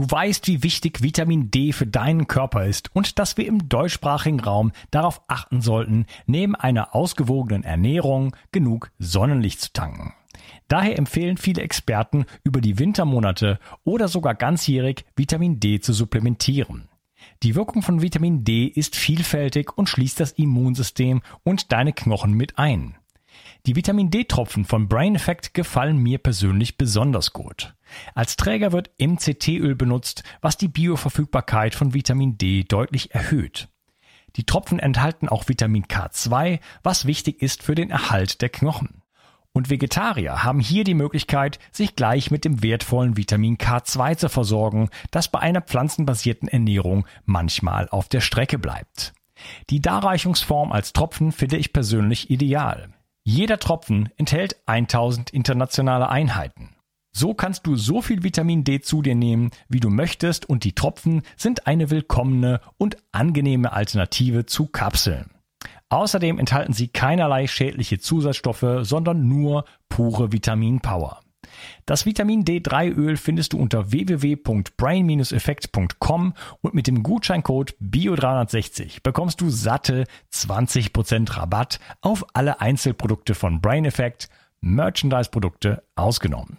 Du weißt, wie wichtig Vitamin D für deinen Körper ist und dass wir im deutschsprachigen Raum darauf achten sollten, neben einer ausgewogenen Ernährung genug Sonnenlicht zu tanken. Daher empfehlen viele Experten, über die Wintermonate oder sogar ganzjährig Vitamin D zu supplementieren. Die Wirkung von Vitamin D ist vielfältig und schließt das Immunsystem und deine Knochen mit ein. Die Vitamin D-Tropfen von Brain Effect gefallen mir persönlich besonders gut. Als Träger wird MCT-Öl benutzt, was die Bioverfügbarkeit von Vitamin D deutlich erhöht. Die Tropfen enthalten auch Vitamin K2, was wichtig ist für den Erhalt der Knochen. Und Vegetarier haben hier die Möglichkeit, sich gleich mit dem wertvollen Vitamin K2 zu versorgen, das bei einer pflanzenbasierten Ernährung manchmal auf der Strecke bleibt. Die Darreichungsform als Tropfen finde ich persönlich ideal. Jeder Tropfen enthält 1000 internationale Einheiten. So kannst du so viel Vitamin D zu dir nehmen, wie du möchtest und die Tropfen sind eine willkommene und angenehme Alternative zu Kapseln. Außerdem enthalten sie keinerlei schädliche Zusatzstoffe, sondern nur pure Vitaminpower. Das Vitamin D3-Öl findest du unter www.brain-effekt.com und mit dem Gutscheincode BIO360 bekommst du satte 20% Rabatt auf alle Einzelprodukte von Brain Effect, Merchandise-Produkte ausgenommen.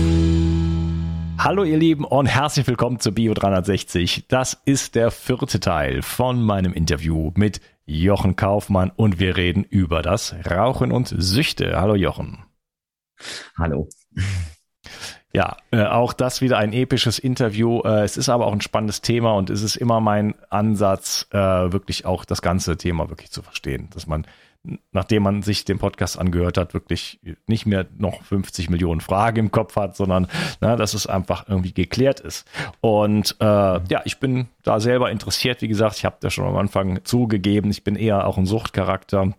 Hallo ihr Lieben und herzlich willkommen zu Bio 360. Das ist der vierte Teil von meinem Interview mit Jochen Kaufmann und wir reden über das Rauchen und Süchte. Hallo Jochen. Hallo. Ja, äh, auch das wieder ein episches Interview. Äh, es ist aber auch ein spannendes Thema und es ist immer mein Ansatz, äh, wirklich auch das ganze Thema wirklich zu verstehen, dass man nachdem man sich den Podcast angehört hat, wirklich nicht mehr noch 50 Millionen Fragen im Kopf hat, sondern na, dass es einfach irgendwie geklärt ist. Und äh, ja, ich bin da selber interessiert. Wie gesagt, ich habe da schon am Anfang zugegeben, ich bin eher auch ein Suchtcharakter.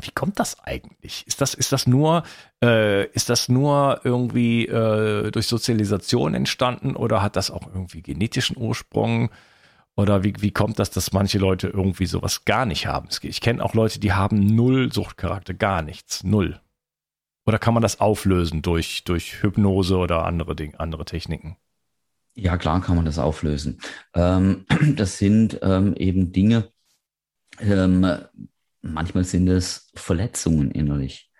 Wie kommt das eigentlich? Ist das, ist das nur, äh, ist das nur irgendwie äh, durch Sozialisation entstanden oder hat das auch irgendwie genetischen Ursprung? Oder wie, wie kommt das, dass manche Leute irgendwie sowas gar nicht haben? Ich kenne auch Leute, die haben null Suchtcharakter, gar nichts, null. Oder kann man das auflösen durch, durch Hypnose oder andere Dinge, andere Techniken? Ja, klar kann man das auflösen. Ähm, das sind ähm, eben Dinge, ähm, manchmal sind es Verletzungen innerlich.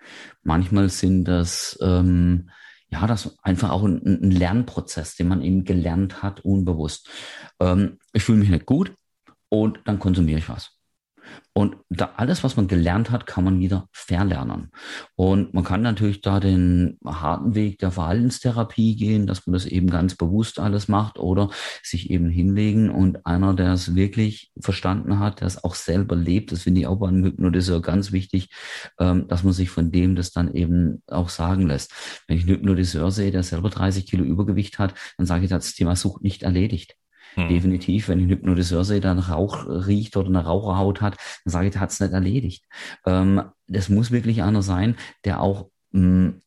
Manchmal sind das ähm, ja, das einfach auch ein, ein, Lernprozess, den man eben gelernt hat, unbewusst. Ähm, ich fühle mich nicht gut und dann konsumiere ich was. Und da alles, was man gelernt hat, kann man wieder verlernen. Und man kann natürlich da den harten Weg der Verhaltenstherapie gehen, dass man das eben ganz bewusst alles macht oder sich eben hinlegen und einer, der es wirklich verstanden hat, der es auch selber lebt, das finde ich auch beim Hypnotiseur ganz wichtig, ähm, dass man sich von dem das dann eben auch sagen lässt. Wenn ich einen Hypnotiseur sehe, der selber 30 Kilo Übergewicht hat, dann sage ich, das Thema Sucht nicht erledigt. Hm. Definitiv, wenn ein Hypnotiseur der nach Rauch riecht oder eine Raucherhaut hat, dann sage ich, der hat es nicht erledigt. Ähm, das muss wirklich einer sein, der auch mh, hm,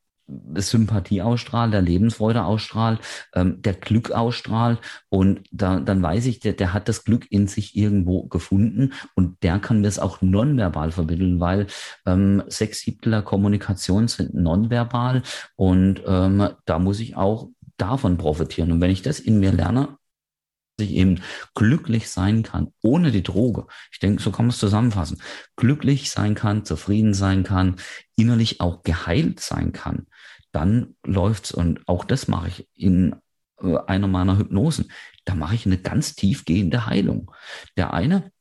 Sympathie ausstrahlt, der Lebensfreude ausstrahlt, ähm, der Glück ausstrahlt und da, dann weiß ich, der, der hat das Glück in sich irgendwo gefunden und der kann mir es auch nonverbal vermitteln, weil ähm, sechs Siebtel der Kommunikation sind nonverbal und ähm, da muss ich auch davon profitieren. Und wenn ich das in mir lerne, ich eben glücklich sein kann, ohne die Droge. Ich denke, so kann man es zusammenfassen. Glücklich sein kann, zufrieden sein kann, innerlich auch geheilt sein kann, dann läuft's und auch das mache ich in äh, einer meiner Hypnosen. Da mache ich eine ganz tiefgehende Heilung. Der eine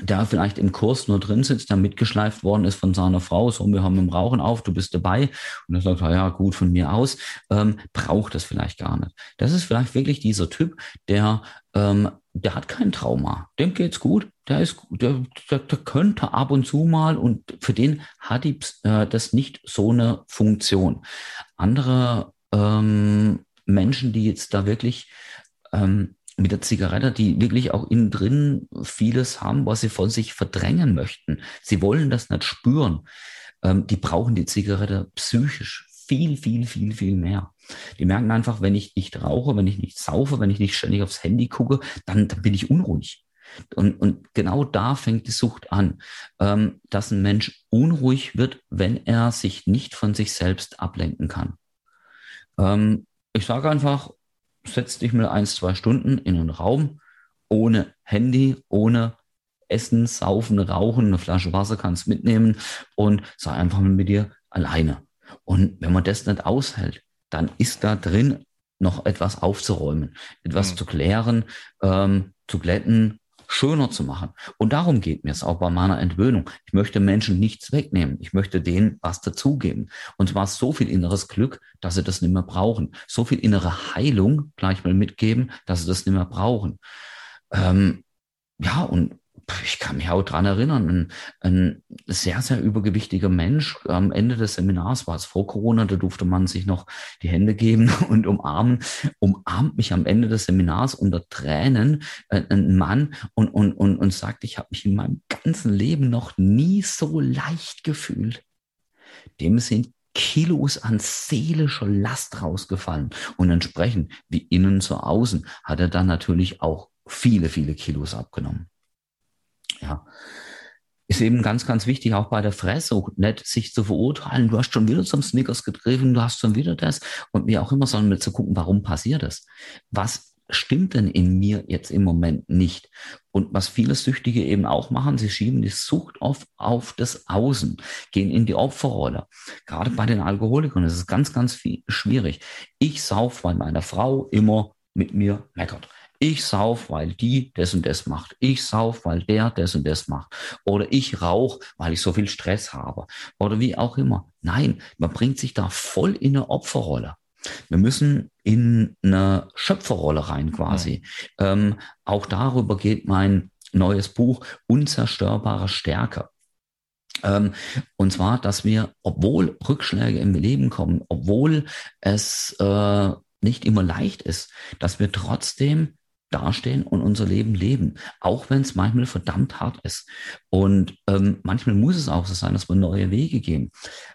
der vielleicht im Kurs nur drin sitzt, der mitgeschleift worden ist von seiner Frau, so, wir haben im Rauchen auf, du bist dabei. Und er sagt, ja, gut, von mir aus, ähm, braucht das vielleicht gar nicht. Das ist vielleicht wirklich dieser Typ, der, ähm, der hat kein Trauma, dem geht's gut, der ist, der, der, der könnte ab und zu mal und für den hat die, äh, das nicht so eine Funktion. Andere ähm, Menschen, die jetzt da wirklich ähm, mit der Zigarette, die wirklich auch innen drin vieles haben, was sie von sich verdrängen möchten. Sie wollen das nicht spüren. Ähm, die brauchen die Zigarette psychisch viel, viel, viel, viel mehr. Die merken einfach, wenn ich nicht rauche, wenn ich nicht saufe, wenn ich nicht ständig aufs Handy gucke, dann, dann bin ich unruhig. Und, und genau da fängt die Sucht an, ähm, dass ein Mensch unruhig wird, wenn er sich nicht von sich selbst ablenken kann. Ähm, ich sage einfach, setz dich mal ein, zwei Stunden in einen Raum ohne Handy, ohne Essen, Saufen, Rauchen, eine Flasche Wasser kannst mitnehmen und sei einfach mal mit dir alleine. Und wenn man das nicht aushält, dann ist da drin noch etwas aufzuräumen, etwas mhm. zu klären, ähm, zu glätten, schöner zu machen. Und darum geht mir es auch bei meiner Entwöhnung. Ich möchte Menschen nichts wegnehmen. Ich möchte denen was dazugeben. Und zwar so viel inneres Glück, dass sie das nicht mehr brauchen. So viel innere Heilung gleich mal mitgeben, dass sie das nicht mehr brauchen. Ähm, ja, und ich kann mich auch dran erinnern, ein, ein, sehr, sehr übergewichtiger Mensch. Am Ende des Seminars war es vor Corona, da durfte man sich noch die Hände geben und umarmen. Umarmt mich am Ende des Seminars unter Tränen äh, ein Mann und, und, und, und sagt, ich habe mich in meinem ganzen Leben noch nie so leicht gefühlt. Dem sind Kilos an seelischer Last rausgefallen. Und entsprechend, wie innen so außen, hat er dann natürlich auch viele, viele Kilos abgenommen. Ja. Ist eben ganz, ganz wichtig, auch bei der Fresssucht, nicht sich zu verurteilen, du hast schon wieder zum Snickers gegriffen, du hast schon wieder das und wie auch immer, sondern mit zu gucken, warum passiert das? Was stimmt denn in mir jetzt im Moment nicht? Und was viele Süchtige eben auch machen, sie schieben die Sucht auf, auf das Außen, gehen in die Opferrolle. Gerade bei den Alkoholikern ist es ganz, ganz viel, schwierig. Ich sauf, weil meine Frau immer mit mir meckert. Ich sauf, weil die das und das macht. Ich sauf, weil der das und das macht. Oder ich rauche, weil ich so viel Stress habe. Oder wie auch immer. Nein, man bringt sich da voll in eine Opferrolle. Wir müssen in eine Schöpferrolle rein quasi. Ja. Ähm, auch darüber geht mein neues Buch Unzerstörbare Stärke. Ähm, und zwar, dass wir, obwohl Rückschläge im Leben kommen, obwohl es äh, nicht immer leicht ist, dass wir trotzdem dastehen und unser Leben leben, auch wenn es manchmal verdammt hart ist. Und ähm, manchmal muss es auch so sein, dass wir neue Wege gehen.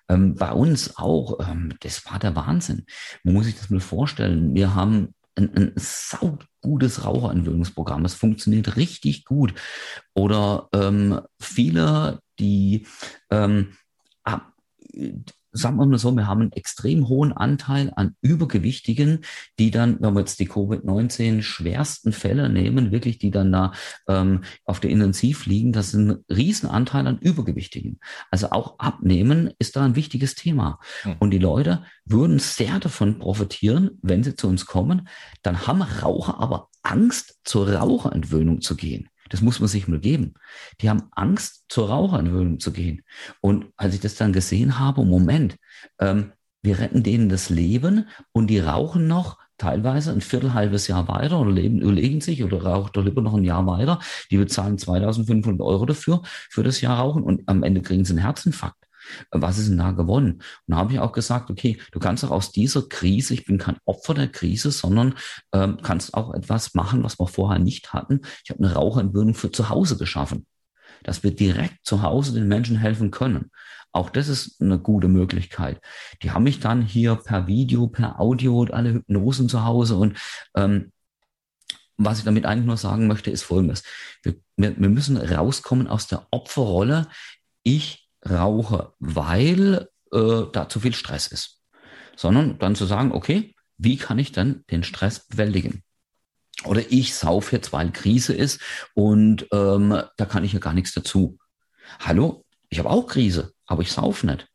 Ähm, bei uns auch, ähm, das war der Wahnsinn. Man muss sich das mal vorstellen. Wir haben ein, ein saugutes Raucherentwöhnungsprogramm. Es funktioniert richtig gut. Oder ähm, viele, die ähm, sagen wir mal so, wir haben einen extrem hohen Anteil an Übergewichtigen, die dann, wenn wir jetzt die Covid-19 schwersten Fälle nehmen, wirklich, die dann da ähm, auf der Intensiv liegen, das ist ein Riesenanteil an Übergewichtigen. Also auch Abnehmen ist da ein wichtiges Thema. Mhm. Und die Leute würden sehr davon profitieren, wenn sie zu uns kommen. Dann haben Raucher aber Angst, zur Raucherentwöhnung zu gehen. Das muss man sich mal geben. Die haben Angst, zur Raucherentwöhnung zu gehen. Und als ich das dann gesehen habe, Moment, ähm, wir retten denen das Leben und die rauchen noch teilweise ein Viertel, halbes Jahr weiter oder leben, überlegen sich oder raucht doch lieber noch ein Jahr weiter. Die bezahlen 2500 Euro dafür, für das Jahr rauchen und am Ende kriegen sie einen Herzinfarkt was ist denn da gewonnen? Und da habe ich auch gesagt, okay, du kannst auch aus dieser Krise, ich bin kein Opfer der Krise, sondern ähm, kannst auch etwas machen, was wir vorher nicht hatten. Ich habe eine Raucherentwöhnung für zu Hause geschaffen, dass wir direkt zu Hause den Menschen helfen können. Auch das ist eine gute Möglichkeit. Die haben mich dann hier per Video, per Audio und alle Hypnosen zu Hause und ähm, was ich damit eigentlich nur sagen möchte, ist Folgendes. Wir, wir, wir müssen rauskommen aus der Opferrolle. Ich rauche, weil äh, da zu viel Stress ist. Sondern dann zu sagen, okay, wie kann ich dann den Stress bewältigen? Oder ich sauf jetzt, weil Krise ist und ähm, da kann ich ja gar nichts dazu. Hallo, ich habe auch Krise, aber ich sauf nicht.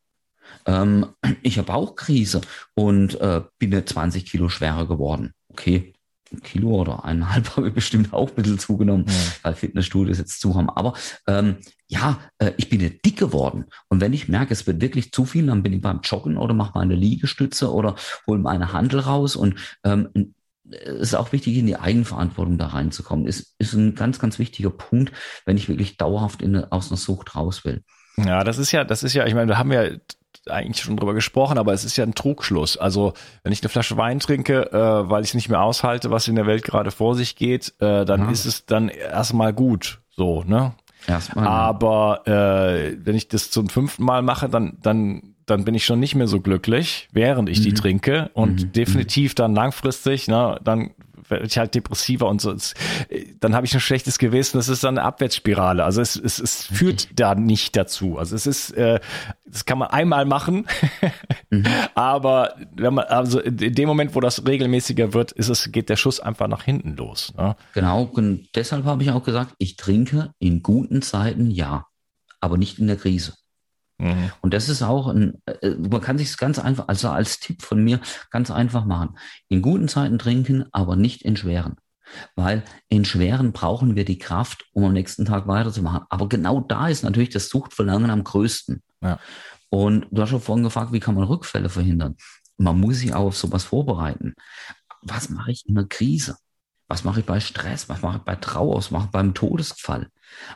Ähm, ich habe auch Krise und äh, bin jetzt 20 Kilo schwerer geworden. Okay, Kilo oder eineinhalb habe ich bestimmt auch ein bisschen zugenommen, ja. weil Fitnessstudios jetzt zu haben. Aber ähm, ja, äh, ich bin ja dick geworden. Und wenn ich merke, es wird wirklich zu viel, dann bin ich beim Joggen oder mache meine Liegestütze oder hole meine Handel raus. Und ähm, es ist auch wichtig, in die Eigenverantwortung da reinzukommen. Ist, ist ein ganz, ganz wichtiger Punkt, wenn ich wirklich dauerhaft in, aus einer Sucht raus will. Ja, das ist ja, das ist ja, ich meine, wir haben ja eigentlich schon drüber gesprochen, aber es ist ja ein Trugschluss. Also wenn ich eine Flasche Wein trinke, äh, weil ich es nicht mehr aushalte, was in der Welt gerade vor sich geht, äh, dann mhm. ist es dann erstmal gut. So, ne? Erstmal. Aber äh, wenn ich das zum fünften Mal mache, dann, dann, dann bin ich schon nicht mehr so glücklich, während ich mhm. die trinke. Und mhm. definitiv dann langfristig, ne, dann werde ich halt depressiver und so. Dann habe ich ein schlechtes Gewissen. Das ist dann eine Abwärtsspirale. Also es, es, es führt da nicht dazu. Also es ist, äh, das kann man einmal machen, mhm. aber wenn man, also in dem Moment, wo das regelmäßiger wird, ist es, geht der Schuss einfach nach hinten los. Ne? Genau, und deshalb habe ich auch gesagt, ich trinke in guten Zeiten ja, aber nicht in der Krise. Mhm. Und das ist auch ein, äh, man kann sich ganz einfach, also als Tipp von mir, ganz einfach machen. In guten Zeiten trinken, aber nicht in schweren. Weil in schweren brauchen wir die Kraft, um am nächsten Tag weiterzumachen. Aber genau da ist natürlich das Suchtverlangen am größten. Ja. Und du hast schon vorhin gefragt, wie kann man Rückfälle verhindern? Man muss sich auch auf sowas vorbereiten. Was mache ich in einer Krise? Was mache ich bei Stress? Was mache ich bei Trauer? Was mache ich beim Todesfall?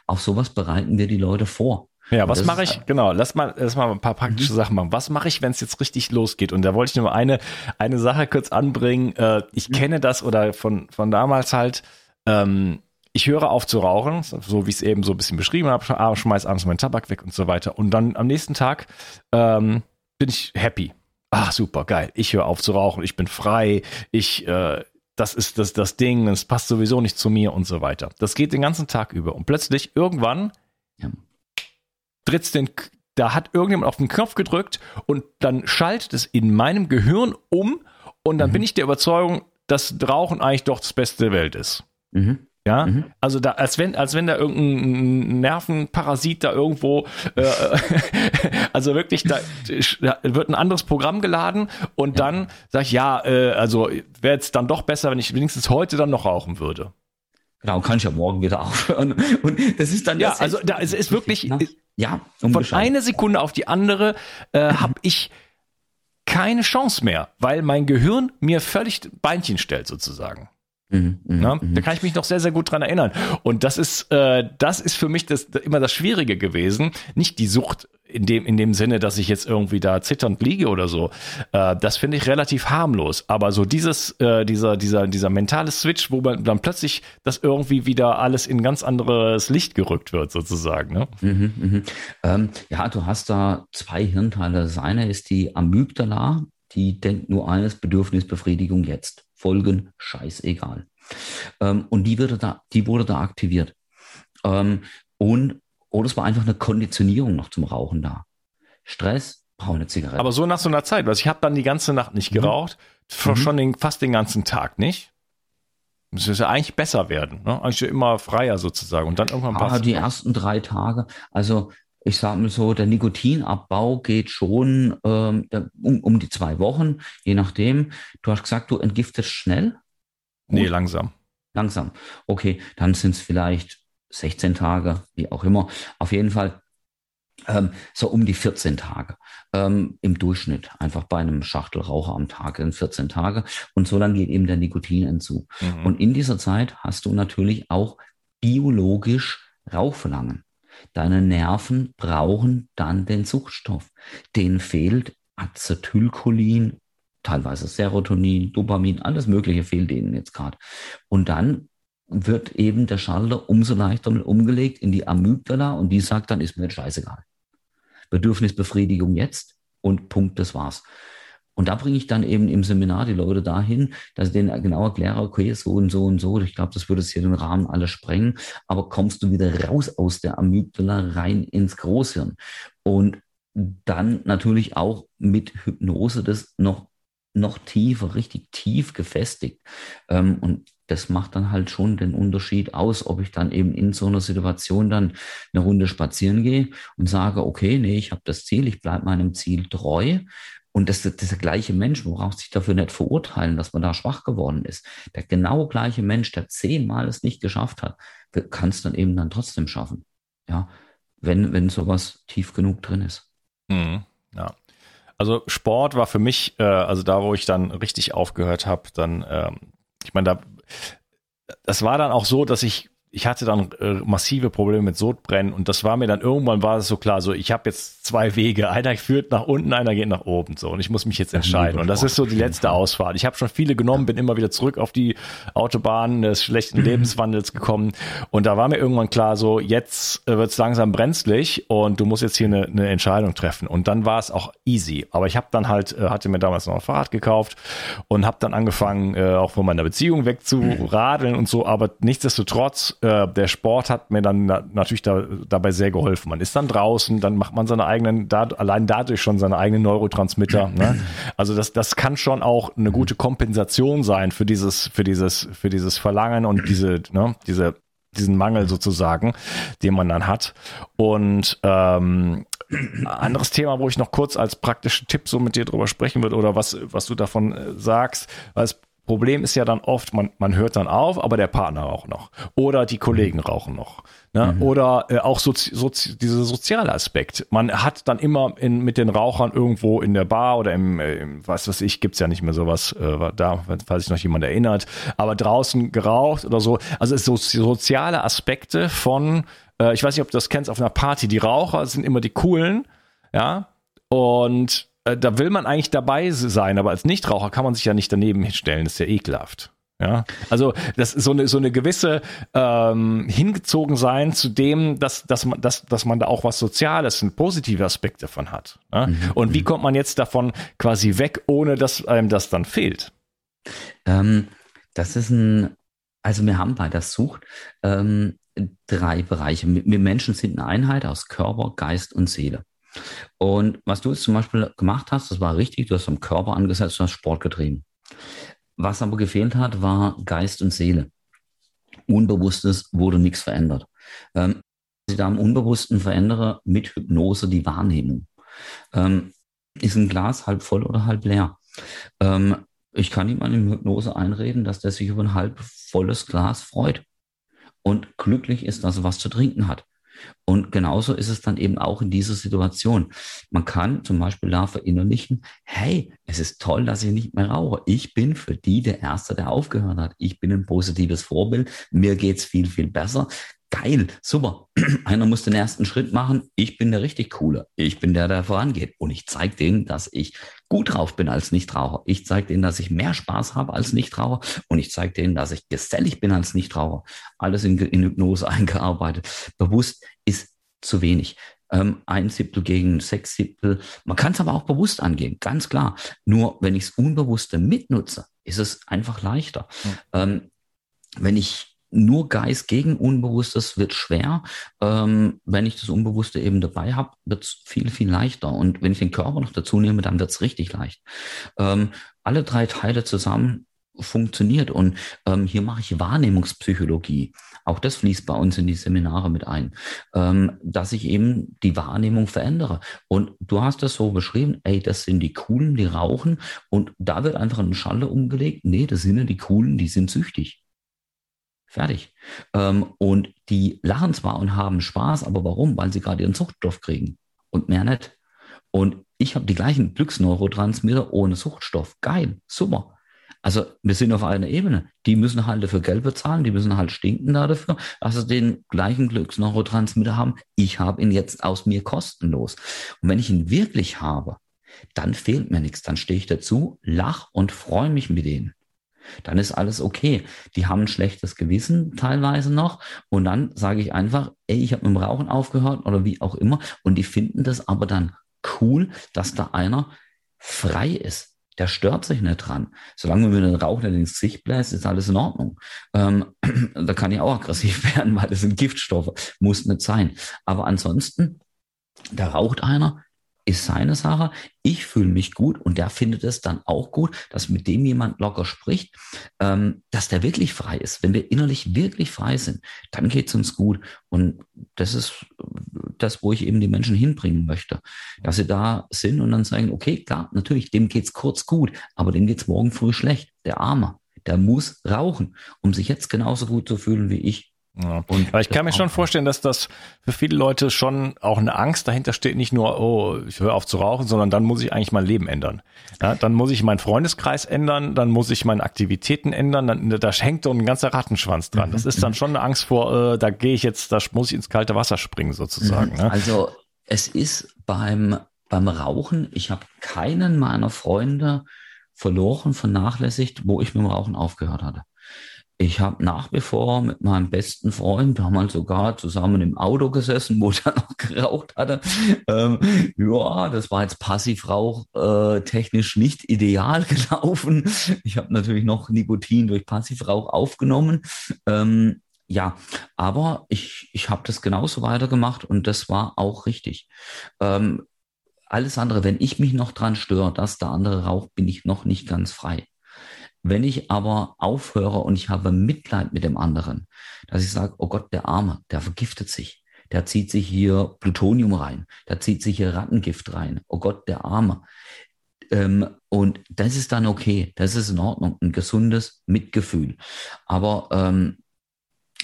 Auf sowas bereiten wir die Leute vor. Ja, was mache ich? Genau, lass mal, lass mal ein paar praktische mhm. Sachen machen. Was mache ich, wenn es jetzt richtig losgeht? Und da wollte ich nur eine, eine Sache kurz anbringen. Äh, ich mhm. kenne das oder von, von damals halt, ähm, ich höre auf zu rauchen, so wie ich es eben so ein bisschen beschrieben habe, ah, schmeiß abends meinen Tabak weg und so weiter. Und dann am nächsten Tag ähm, bin ich happy. Ach, super, geil. Ich höre auf zu rauchen, ich bin frei, ich, äh, das ist das, das Ding, es passt sowieso nicht zu mir und so weiter. Das geht den ganzen Tag über. Und plötzlich irgendwann ja tritt's den, da hat irgendjemand auf den Knopf gedrückt und dann schaltet es in meinem Gehirn um und dann mhm. bin ich der Überzeugung, dass Rauchen eigentlich doch das Beste der Welt ist. Mhm. Ja, mhm. also da, als wenn, als wenn da irgendein Nervenparasit da irgendwo, äh, also wirklich, da, da, wird ein anderes Programm geladen und ja. dann sag ich, ja, äh, also wäre jetzt dann doch besser, wenn ich wenigstens heute dann noch rauchen würde. Genau, kann ich ja morgen wieder aufhören. Und das ist dann ja, also da es ist wirklich, ja, von einer Sekunde auf die andere äh, habe ich keine Chance mehr, weil mein Gehirn mir völlig Beinchen stellt sozusagen. Mhm, mh, da kann ich mich noch sehr, sehr gut dran erinnern. Und das ist, äh, das ist für mich das, immer das Schwierige gewesen. Nicht die Sucht in dem, in dem Sinne, dass ich jetzt irgendwie da zitternd liege oder so. Äh, das finde ich relativ harmlos. Aber so dieses, äh, dieser, dieser, dieser mentale Switch, wo man dann plötzlich das irgendwie wieder alles in ganz anderes Licht gerückt wird, sozusagen. Ne? Mhm, mh. ähm, ja, du hast da zwei Hirnteile. Das eine ist die Amygdala, die denkt nur eines, Bedürfnisbefriedigung jetzt folgen, scheißegal. Ähm, und die, wurde da, die wurde da aktiviert. Ähm, und, oder es war einfach eine Konditionierung noch zum Rauchen da. Stress, braune Zigarette. Aber so nach so einer Zeit, weil ich habe dann die ganze Nacht nicht mhm. geraucht, mhm. schon den, fast den ganzen Tag nicht. Es müsste ja eigentlich besser werden, ne? Eigentlich immer freier sozusagen. Und dann irgendwann passt. Ah, die ersten drei Tage, also ich sage mal so, der Nikotinabbau geht schon ähm, um, um die zwei Wochen, je nachdem. Du hast gesagt, du entgiftest schnell? Gut. Nee, langsam. Langsam. Okay, dann sind es vielleicht 16 Tage, wie auch immer. Auf jeden Fall ähm, so um die 14 Tage ähm, im Durchschnitt. Einfach bei einem Schachtelraucher am Tag in 14 Tage. Und so lange geht eben der Nikotinentzug. Mhm. Und in dieser Zeit hast du natürlich auch biologisch Rauchverlangen. Deine Nerven brauchen dann den Suchtstoff. Denen fehlt Acetylcholin, teilweise Serotonin, Dopamin, alles Mögliche fehlt denen jetzt gerade. Und dann wird eben der Schalter umso leichter umgelegt in die Amygdala und die sagt dann, ist mir scheißegal. Bedürfnisbefriedigung jetzt und Punkt, das war's. Und da bringe ich dann eben im Seminar die Leute dahin, dass ich denen genau erkläre, okay, so und so und so. Ich glaube, das würde es hier den Rahmen alles sprengen. Aber kommst du wieder raus aus der Amygdala rein ins Großhirn? Und dann natürlich auch mit Hypnose das noch, noch tiefer, richtig tief gefestigt. Ähm, und das macht dann halt schon den Unterschied aus, ob ich dann eben in so einer Situation dann eine Runde spazieren gehe und sage, okay, nee, ich habe das Ziel, ich bleibe meinem Ziel treu Und das, das der gleiche Mensch, man braucht sich dafür nicht verurteilen, dass man da schwach geworden ist. Der genau gleiche Mensch, der zehnmal es nicht geschafft hat, kann es dann eben dann trotzdem schaffen. Ja, wenn, wenn sowas tief genug drin ist. Mhm. Ja. Also Sport war für mich, äh, also da, wo ich dann richtig aufgehört habe, dann, ähm, ich meine, da, das war dann auch so, dass ich ich hatte dann äh, massive Probleme mit Sodbrennen und das war mir dann irgendwann war es so klar, so ich habe jetzt zwei Wege, einer führt nach unten, einer geht nach oben so. Und ich muss mich jetzt entscheiden. und das ist so die letzte Ausfahrt. Ich habe schon viele genommen, bin immer wieder zurück auf die Autobahn des schlechten Lebenswandels gekommen. Und da war mir irgendwann klar, so jetzt äh, wird es langsam brenzlig und du musst jetzt hier eine, eine Entscheidung treffen. Und dann war es auch easy, aber ich habe dann halt äh, hatte mir damals noch ein Fahrrad gekauft und habe dann angefangen äh, auch von meiner Beziehung wegzuradeln und so, aber nichtsdestotrotz äh, der Sport hat mir dann na, natürlich da, dabei sehr geholfen. Man ist dann draußen, dann macht man seine eigenen, da, allein dadurch schon seine eigenen Neurotransmitter. Ne? Also das, das kann schon auch eine gute Kompensation sein für dieses, für dieses, für dieses Verlangen und diese, ne, diese diesen Mangel sozusagen, den man dann hat. Und ähm, anderes Thema, wo ich noch kurz als praktischen Tipp so mit dir drüber sprechen würde oder was, was du davon äh, sagst, es Problem ist ja dann oft, man, man hört dann auf, aber der Partner raucht noch. Oder die Kollegen rauchen noch. Ne? Mhm. Oder äh, auch so, so, dieser soziale Aspekt. Man hat dann immer in, mit den Rauchern irgendwo in der Bar oder im, äh, im was weiß ich, gibt's ja nicht mehr sowas, äh, da, falls sich noch jemand erinnert, aber draußen geraucht oder so. Also es so soziale Aspekte von, äh, ich weiß nicht, ob du das kennst, auf einer Party, die Raucher sind immer die coolen, ja, und äh, da will man eigentlich dabei sein, aber als Nichtraucher kann man sich ja nicht daneben hinstellen, das ist ja ekelhaft. Ja, also das ist so eine so eine gewisse ähm, hingezogen sein zu dem, dass dass man dass dass man da auch was Soziales, ein positive Aspekt davon hat. Ja? Mhm. Und wie mhm. kommt man jetzt davon quasi weg, ohne dass einem das dann fehlt? Ähm, das ist ein also wir haben bei der Sucht ähm, drei Bereiche. Wir Menschen sind eine Einheit aus Körper, Geist und Seele. Und was du jetzt zum Beispiel gemacht hast, das war richtig, du hast am Körper angesetzt, du hast Sport getrieben. Was aber gefehlt hat, war Geist und Seele. Unbewusstes wurde nichts verändert. Ähm, ich da am Unbewussten verändere mit Hypnose die Wahrnehmung. Ähm, ist ein Glas halb voll oder halb leer? Ähm, ich kann ihm an die Hypnose einreden, dass der sich über ein halb volles Glas freut und glücklich ist, dass er was zu trinken hat. Und genauso ist es dann eben auch in dieser Situation. Man kann zum Beispiel da verinnerlichen, hey, es ist toll, dass ich nicht mehr rauche. Ich bin für die der Erste, der aufgehört hat. Ich bin ein positives Vorbild. Mir geht's viel, viel besser geil, super. Einer muss den ersten Schritt machen. Ich bin der richtig coole. Ich bin der, der vorangeht. Und ich zeige denen, dass ich gut drauf bin als Nichtraucher. Ich zeige denen, dass ich mehr Spaß habe als Nichtraucher. Und ich zeige denen, dass ich gesellig bin als Nichtraucher. Alles in, in Hypnose eingearbeitet. Bewusst zu wenig. Ähm, ein Siebtel gegen sechs Siebtel. Man kann es aber auch bewusst angehen, ganz klar. Nur wenn ich es Unbewusste mitnutze, ist es einfach leichter. Mhm. Ähm, wenn ich nur Geist gegen Unbewusstes wird schwer. Ähm, wenn ich das Unbewusste eben dabei habe, wird es viel, viel leichter. Und wenn ich den Körper noch dazu nehme, dann wird es richtig leicht. Ähm, alle drei Teile zusammen funktioniert. Und ähm, hier mache ich Wahrnehmungspsychologie. Auch das fließt bei uns in die Seminare mit ein, ähm, dass ich eben die Wahrnehmung verändere. Und du hast das so beschrieben, ey, das sind die Coolen, die rauchen. Und da wird einfach ein Schalter umgelegt. Nee, das sind ja die Coolen, die sind süchtig. Fertig. Ähm, und die lachen zwar und haben Spaß, aber warum? Weil sie gerade ihren Suchtstoff kriegen und mehr nicht. Und ich habe die gleichen Glücksneurotransmitter ohne Suchtstoff. Geil, super. Also wir sind auf einer Ebene. Die müssen halt dafür Geld bezahlen, die müssen halt stinken da dafür, dass sie den gleichen Glücksneurotransmitter haben. Ich habe ihn jetzt aus mir kostenlos. Und wenn ich ihn wirklich habe, dann fehlt mir nichts. Dann stehe ich dazu, lach und freue mich mit denen dann ist alles okay. Die haben ein schlechtes Gewissen teilweise noch und dann sage ich einfach, ey, ich habe mit dem Rauchen aufgehört oder wie auch immer und die finden das aber dann cool, dass da einer frei ist. Der stört sich nicht dran. Solange mir den Rauch nicht ins Gesicht bläst, ist alles in Ordnung. Ähm, da kann ich auch aggressiv werden, weil das sind Giftstoffe. Muss nicht sein. Aber ansonsten, da raucht einer, ist seine Sache. Ich fühle mich gut und der findet es dann auch gut, dass mit dem jemand locker spricht, ähm, dass der wirklich frei ist. Wenn wir innerlich wirklich frei sind, dann geht es uns gut. Und das ist das, wo ich eben die Menschen hinbringen möchte. Dass sie da sind und dann sagen, okay, klar, natürlich, dem geht es kurz gut, aber dem geht es morgen früh schlecht. Der Arme, der muss rauchen, um sich jetzt genauso gut zu fühlen wie ich. Ja. Und Aber ich kann mir schon vorstellen, dass das für viele Leute schon auch eine Angst dahinter steht, nicht nur, oh, ich höre auf zu rauchen, sondern dann muss ich eigentlich mein Leben ändern. Ja, dann muss ich meinen Freundeskreis ändern, dann muss ich meine Aktivitäten ändern, dann, da hängt doch ein ganzer Rattenschwanz dran. Das ist dann schon eine Angst vor, äh, da gehe ich jetzt, da muss ich ins kalte Wasser springen sozusagen. Ne? Also es ist beim, beim Rauchen, ich habe keinen meiner Freunde verloren, vernachlässigt, wo ich mit dem Rauchen aufgehört hatte. Ich habe nach wie vor mit meinem besten Freund, haben halt sogar zusammen im Auto gesessen, wo er noch geraucht hatte. Ähm, ja, das war jetzt Passivrauch äh, technisch nicht ideal gelaufen. Ich habe natürlich noch Nikotin durch Passivrauch aufgenommen. Ähm, ja, aber ich, ich habe das genauso weitergemacht und das war auch richtig. Ähm, alles andere, wenn ich mich noch dran störe, dass der andere raucht, bin ich noch nicht ganz frei. Wenn ich aber aufhöre und ich habe Mitleid mit dem anderen, dass ich sage, oh Gott, der Arme, der vergiftet sich, der zieht sich hier Plutonium rein, der zieht sich hier Rattengift rein, oh Gott, der Arme. Ähm, und das ist dann okay, das ist in Ordnung, ein gesundes Mitgefühl. Aber ähm,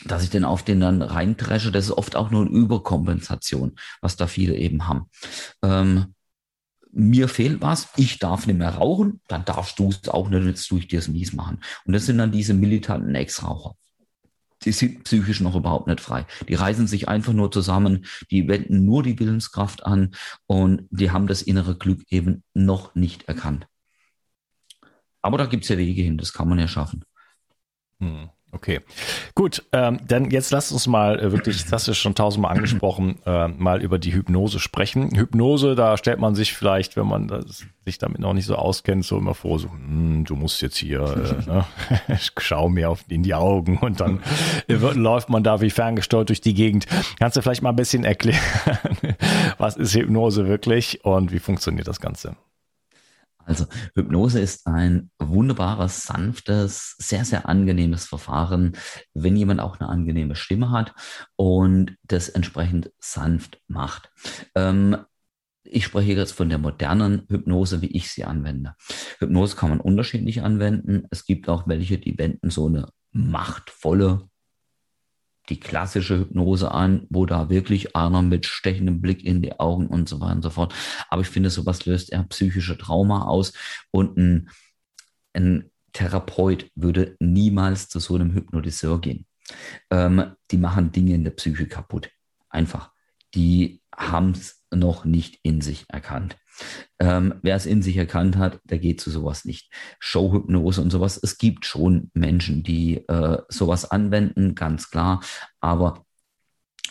dass ich den auf den dann reintresche, das ist oft auch nur eine Überkompensation, was da viele eben haben. Ähm, mir fehlt was, ich darf nicht mehr rauchen, dann darfst du es auch nicht, jetzt durch dir es mies machen. Und das sind dann diese militanten Ex-Raucher. Die sind psychisch noch überhaupt nicht frei. Die reisen sich einfach nur zusammen, die wenden nur die Willenskraft an und die haben das innere Glück eben noch nicht erkannt. Aber da gibt es ja Wege hin, das kann man ja schaffen. Hm. Okay, gut. Ähm, dann jetzt lass uns mal äh, wirklich, das du schon tausendmal angesprochen, äh, mal über die Hypnose sprechen. Hypnose, da stellt man sich vielleicht, wenn man das, sich damit noch nicht so auskennt, so immer vor, so, hm, du musst jetzt hier, äh, ne? schau mir auf, in die Augen und dann äh, läuft man da wie ferngesteuert durch die Gegend. Kannst du vielleicht mal ein bisschen erklären, was ist Hypnose wirklich und wie funktioniert das Ganze? Also Hypnose ist ein wunderbares, sanftes, sehr, sehr angenehmes Verfahren, wenn jemand auch eine angenehme Stimme hat und das entsprechend sanft macht. Ähm, ich spreche jetzt von der modernen Hypnose, wie ich sie anwende. Hypnose kann man unterschiedlich anwenden. Es gibt auch welche, die wenden so eine machtvolle die klassische Hypnose an, wo da wirklich einer mit stechendem Blick in die Augen und so weiter und so fort. Aber ich finde, sowas löst eher psychische Trauma aus und ein, ein Therapeut würde niemals zu so einem Hypnotiseur gehen. Ähm, die machen Dinge in der Psyche kaputt. Einfach. Die haben es noch nicht in sich erkannt. Ähm, wer es in sich erkannt hat, der geht zu sowas nicht. Showhypnose und sowas. Es gibt schon Menschen, die äh, sowas anwenden, ganz klar. Aber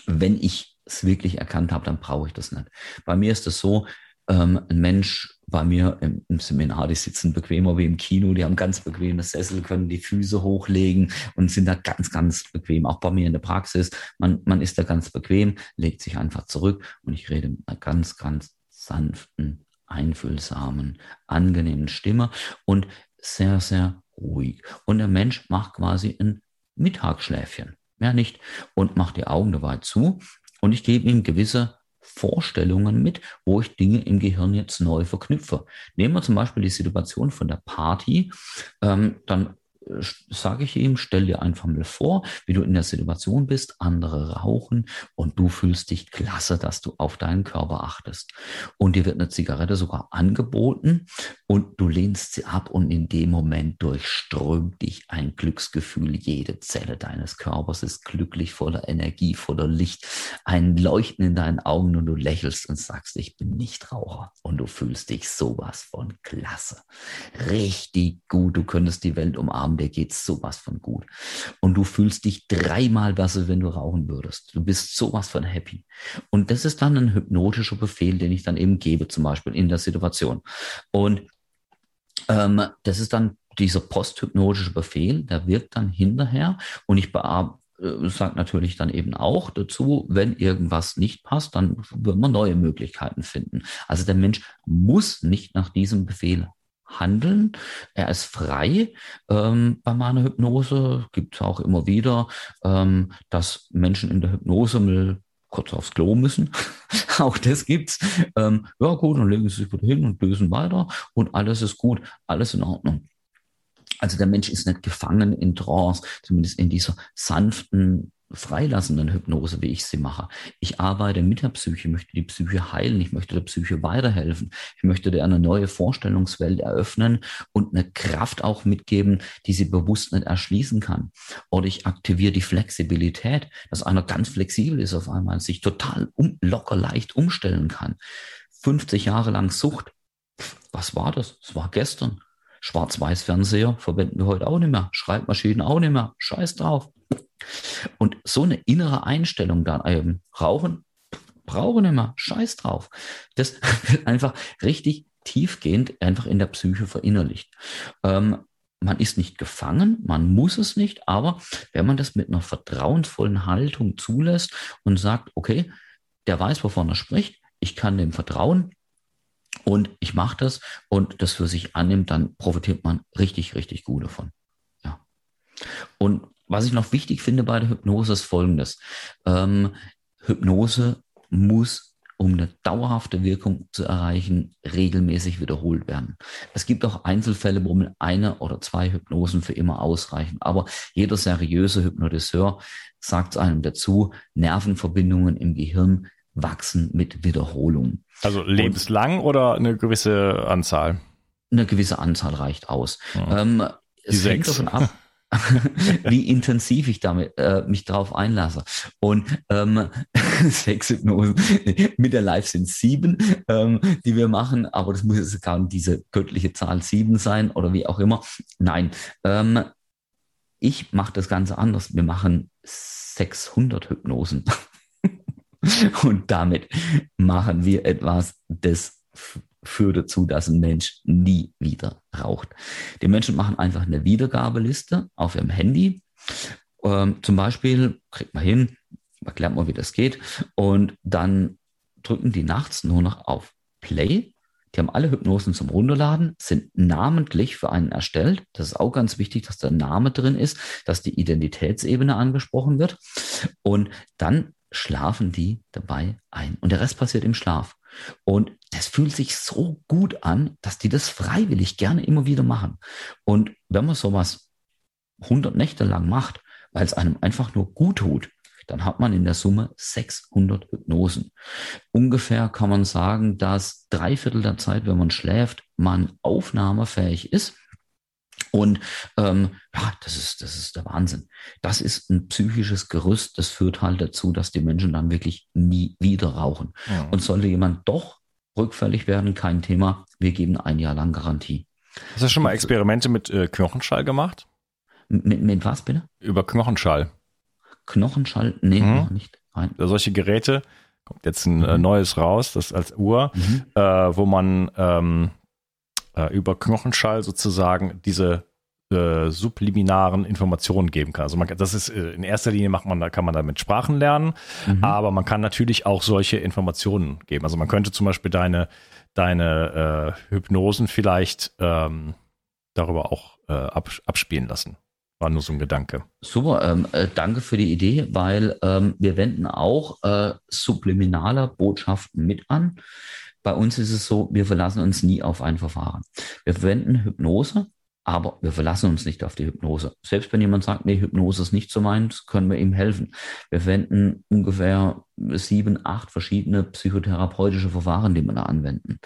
wenn ich es wirklich erkannt habe, dann brauche ich das nicht. Bei mir ist es so, ähm, ein Mensch bei mir im, im, Seminar, die sitzen bequemer wie im Kino, die haben ganz bequeme Sessel, können die Füße hochlegen und sind da ganz, ganz bequem. Auch bei mir in der Praxis, man, man ist da ganz bequem, legt sich einfach zurück und ich rede mit einer ganz, ganz sanften, einfühlsamen, angenehmen Stimme und sehr, sehr ruhig. Und der Mensch macht quasi ein Mittagsschläfchen, mehr nicht, und macht die Augen dabei zu. Und ich gebe ihm gewisse Vorstellungen mit, wo ich Dinge im Gehirn jetzt neu verknüpfe. Nehmen wir zum Beispiel die Situation von der Party, ähm, dann sage ich ihm, stell dir einfach mal vor, wie du in der Situation bist, andere rauchen und du fühlst dich klasse, dass du auf deinen Körper achtest. Und dir wird eine Zigarette sogar angeboten und du lehnst sie ab und in dem Moment durchströmt dich ein Glücksgefühl. Jede Zelle deines Körpers ist glücklich, voller Energie, voller Licht, ein Leuchten in deinen Augen und du lächelst und sagst, ich bin nicht Raucher und du fühlst dich sowas von klasse. Richtig gut, du könntest die Welt umarmen dir geht's sowas von gut. Und du fühlst dich dreimal besser, wenn du rauchen würdest. Du bist sowas von happy. Und das ist dann ein hypnotischer Befehl, den ich dann eben gebe, zum Beispiel in der Situation. Und ähm, das ist dann dieser posthypnotische Befehl, der wirkt dann hinterher und ich äh, sagt natürlich dann eben auch dazu, wenn irgendwas nicht passt, dann wird man neue Möglichkeiten finden. Also der Mensch muss nicht nach diesem Befehl handeln. Er ist frei. Ähm, bei meiner Hypnose gibt es auch immer wieder, ähm, dass Menschen in der Hypnose mal kurz aufs Klo müssen. auch das gibt's. Ähm, ja gut, dann legen sie sich wieder hin und lösen weiter und alles ist gut, alles in Ordnung. Also der Mensch ist nicht gefangen in Trance, zumindest in dieser sanften, freilassenden Hypnose, wie ich sie mache. Ich arbeite mit der Psyche, möchte die Psyche heilen, ich möchte der Psyche weiterhelfen, ich möchte dir eine neue Vorstellungswelt eröffnen und eine Kraft auch mitgeben, die sie bewusst nicht erschließen kann. Oder ich aktiviere die Flexibilität, dass einer ganz flexibel ist auf einmal, sich total um, locker leicht umstellen kann. 50 Jahre lang Sucht. Was war das? Es war gestern. Schwarz-Weiß-Fernseher verwenden wir heute auch nicht mehr. Schreibmaschinen auch nicht mehr. Scheiß drauf. Und so eine innere Einstellung dann eben, rauchen, brauchen mehr. Scheiß drauf. Das wird einfach richtig tiefgehend einfach in der Psyche verinnerlicht. Ähm, man ist nicht gefangen, man muss es nicht, aber wenn man das mit einer vertrauensvollen Haltung zulässt und sagt, okay, der weiß, wovon er spricht, ich kann dem vertrauen, und ich mache das und das für sich annimmt, dann profitiert man richtig, richtig gut davon. Ja. Und was ich noch wichtig finde bei der Hypnose ist Folgendes. Ähm, Hypnose muss um eine dauerhafte Wirkung zu erreichen, regelmäßig wiederholt werden. Es gibt auch Einzelfälle, wo eine oder zwei Hypnosen für immer ausreichen. Aber jeder seriöse Hypnotiseur sagt einem dazu, Nervenverbindungen im Gehirn wachsen mit Wiederholung. Also lebenslang Und oder eine gewisse Anzahl? Eine gewisse Anzahl reicht aus. Ja. Ähm, es hängt davon ab, wie intensiv ich damit äh, mich drauf einlasse. Und ähm, sechs Hypnosen mit der Live sind sieben, ähm, die wir machen, aber das muss jetzt gar nicht diese göttliche Zahl sieben sein oder wie auch immer. Nein, ähm, ich mache das Ganze anders. Wir machen 600 Hypnosen. Und damit machen wir etwas, das führt dazu, dass ein Mensch nie wieder raucht. Die Menschen machen einfach eine Wiedergabeliste auf ihrem Handy. Ähm, zum Beispiel, kriegt man hin, erklärt mal, wie das geht, und dann drücken die nachts nur noch auf Play. Die haben alle Hypnosen zum Runterladen, sind namentlich für einen erstellt. Das ist auch ganz wichtig, dass der Name drin ist, dass die Identitätsebene angesprochen wird. Und dann schlafen die dabei ein. Und der Rest passiert im Schlaf. Und das fühlt sich so gut an, dass die das freiwillig gerne immer wieder machen. Und wenn man sowas 100 Nächte lang macht, weil es einem einfach nur gut tut, dann hat man in der Summe 600 Hypnosen. Ungefähr kann man sagen, dass drei Viertel der Zeit, wenn man schläft, man aufnahmefähig ist. Und ähm, ja, das ist, das ist der Wahnsinn. Das ist ein psychisches Gerüst, das führt halt dazu, dass die Menschen dann wirklich nie wieder rauchen. Ja. Und sollte jemand doch rückfällig werden, kein Thema. Wir geben ein Jahr lang Garantie. Hast du schon mal Experimente mit äh, Knochenschall gemacht? Mit, mit was bitte? Über Knochenschall. Knochenschall? Nee, mhm. noch nicht. Nein. Solche Geräte, kommt jetzt ein äh, mhm. neues raus, das als Uhr, mhm. äh, wo man ähm, äh, über Knochenschall sozusagen diese äh, subliminaren Informationen geben kann. Also man, das ist äh, in erster Linie macht man, da kann man damit Sprachen lernen, mhm. aber man kann natürlich auch solche Informationen geben. Also man könnte zum Beispiel deine deine äh, Hypnosen vielleicht ähm, darüber auch äh, abspielen lassen. War nur so ein Gedanke. Super, ähm, äh, danke für die Idee, weil ähm, wir wenden auch äh, subliminale Botschaften mit an. Bei uns ist es so, wir verlassen uns nie auf ein Verfahren. Wir verwenden Hypnose, aber wir verlassen uns nicht auf die Hypnose. Selbst wenn jemand sagt, nee, Hypnose ist nicht so meins, können wir ihm helfen. Wir verwenden ungefähr sieben, acht verschiedene psychotherapeutische Verfahren, die wir da anwenden.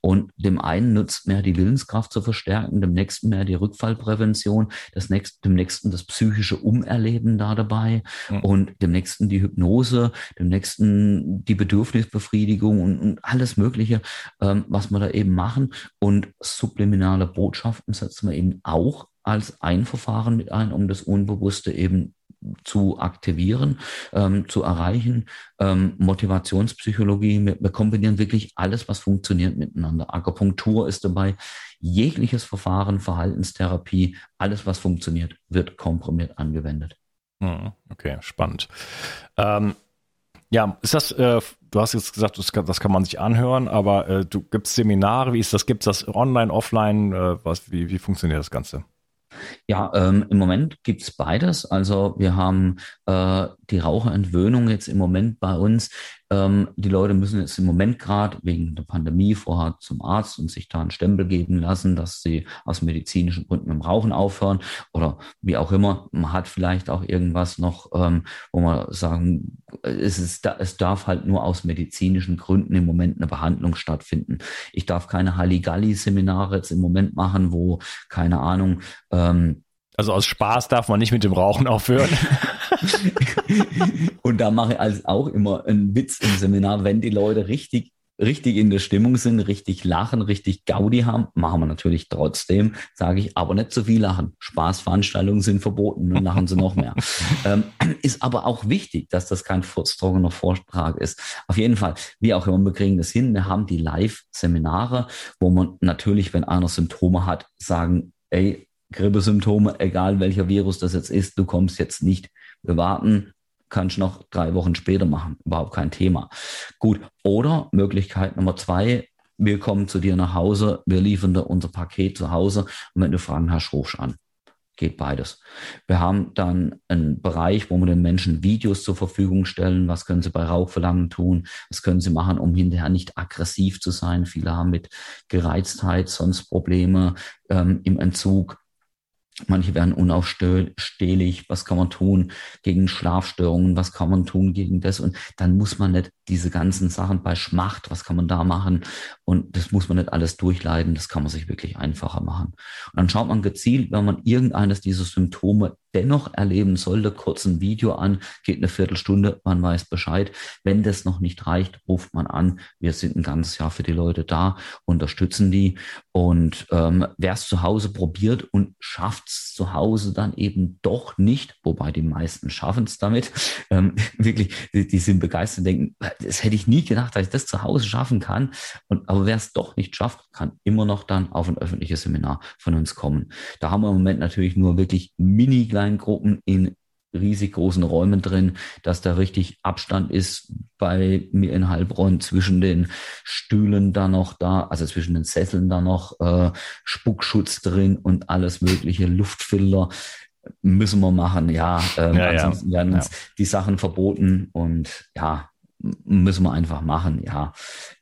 Und dem einen nutzt mehr die Willenskraft zu verstärken, dem nächsten mehr die Rückfallprävention, das nächste, dem nächsten das psychische Umerleben da dabei mhm. und dem nächsten die Hypnose, dem nächsten die Bedürfnisbefriedigung und, und alles Mögliche, ähm, was wir da eben machen. Und subliminale Botschaften setzen wir eben auch als ein Verfahren mit ein, um das Unbewusste eben zu aktivieren, ähm, zu erreichen. Ähm, Motivationspsychologie, wir, wir kombinieren wirklich alles, was funktioniert miteinander. Akupunktur ist dabei, jegliches Verfahren, Verhaltenstherapie, alles, was funktioniert, wird komprimiert angewendet. Hm, okay, spannend. Ähm, ja, ist das, äh, du hast jetzt gesagt, das kann, das kann man sich anhören, aber äh, du gibst Seminare, wie ist das? Gibt es das online, offline? Äh, was, wie, wie funktioniert das Ganze? Ja, ähm, im Moment gibt's beides. Also wir haben äh, die Raucherentwöhnung jetzt im Moment bei uns. Ähm, die Leute müssen jetzt im Moment gerade wegen der Pandemie vorher zum Arzt und sich da einen Stempel geben lassen, dass sie aus medizinischen Gründen mit dem Rauchen aufhören oder wie auch immer. Man hat vielleicht auch irgendwas noch, ähm, wo man sagen, es, ist, es darf halt nur aus medizinischen Gründen im Moment eine Behandlung stattfinden. Ich darf keine Halligalli-Seminare jetzt im Moment machen, wo, keine Ahnung, ähm, also aus Spaß darf man nicht mit dem Rauchen aufhören. und da mache ich also auch immer einen Witz im Seminar, wenn die Leute richtig richtig in der Stimmung sind, richtig lachen, richtig Gaudi haben, machen wir natürlich trotzdem, sage ich, aber nicht zu viel lachen. Spaßveranstaltungen sind verboten, dann lachen sie noch mehr. ähm, ist aber auch wichtig, dass das kein furztrockener Vortrag ist. Auf jeden Fall, wie auch immer, wir kriegen das hin. Wir haben die Live-Seminare, wo man natürlich, wenn einer Symptome hat, sagen, ey, Grippesymptome, egal welcher Virus das jetzt ist, du kommst jetzt nicht. Wir warten, kannst noch drei Wochen später machen, überhaupt kein Thema. Gut, oder Möglichkeit Nummer zwei, wir kommen zu dir nach Hause, wir liefern dir unser Paket zu Hause und wenn du Fragen hast, rufst an. Geht beides. Wir haben dann einen Bereich, wo wir den Menschen Videos zur Verfügung stellen. Was können sie bei Rauchverlangen tun? Was können sie machen, um hinterher nicht aggressiv zu sein? Viele haben mit Gereiztheit sonst Probleme ähm, im Entzug. Manche werden unaufstehlich. Was kann man tun gegen Schlafstörungen? Was kann man tun gegen das? Und dann muss man nicht diese ganzen Sachen bei Schmacht, was kann man da machen? Und das muss man nicht alles durchleiden. Das kann man sich wirklich einfacher machen. Und dann schaut man gezielt, wenn man irgendeines dieser Symptome dennoch erleben sollte, kurz ein Video an, geht eine Viertelstunde, man weiß Bescheid. Wenn das noch nicht reicht, ruft man an. Wir sind ein ganzes Jahr für die Leute da, unterstützen die. Und ähm, wer es zu Hause probiert und schafft es zu Hause dann eben doch nicht, wobei die meisten schaffen es damit, ähm, wirklich, die, die sind begeistert und denken, das hätte ich nie gedacht, dass ich das zu Hause schaffen kann. Und, aber wer es doch nicht schafft, kann immer noch dann auf ein öffentliches Seminar von uns kommen. Da haben wir im Moment natürlich nur wirklich mini kleinen Gruppen in riesig großen Räumen drin, dass da richtig Abstand ist bei mir in Heilbronn zwischen den Stühlen da noch da, also zwischen den Sesseln da noch äh, Spuckschutz drin und alles mögliche Luftfilter müssen wir machen, ja. Ähm, ja ansonsten ja. werden uns ja. die Sachen verboten und ja, müssen wir einfach machen, ja.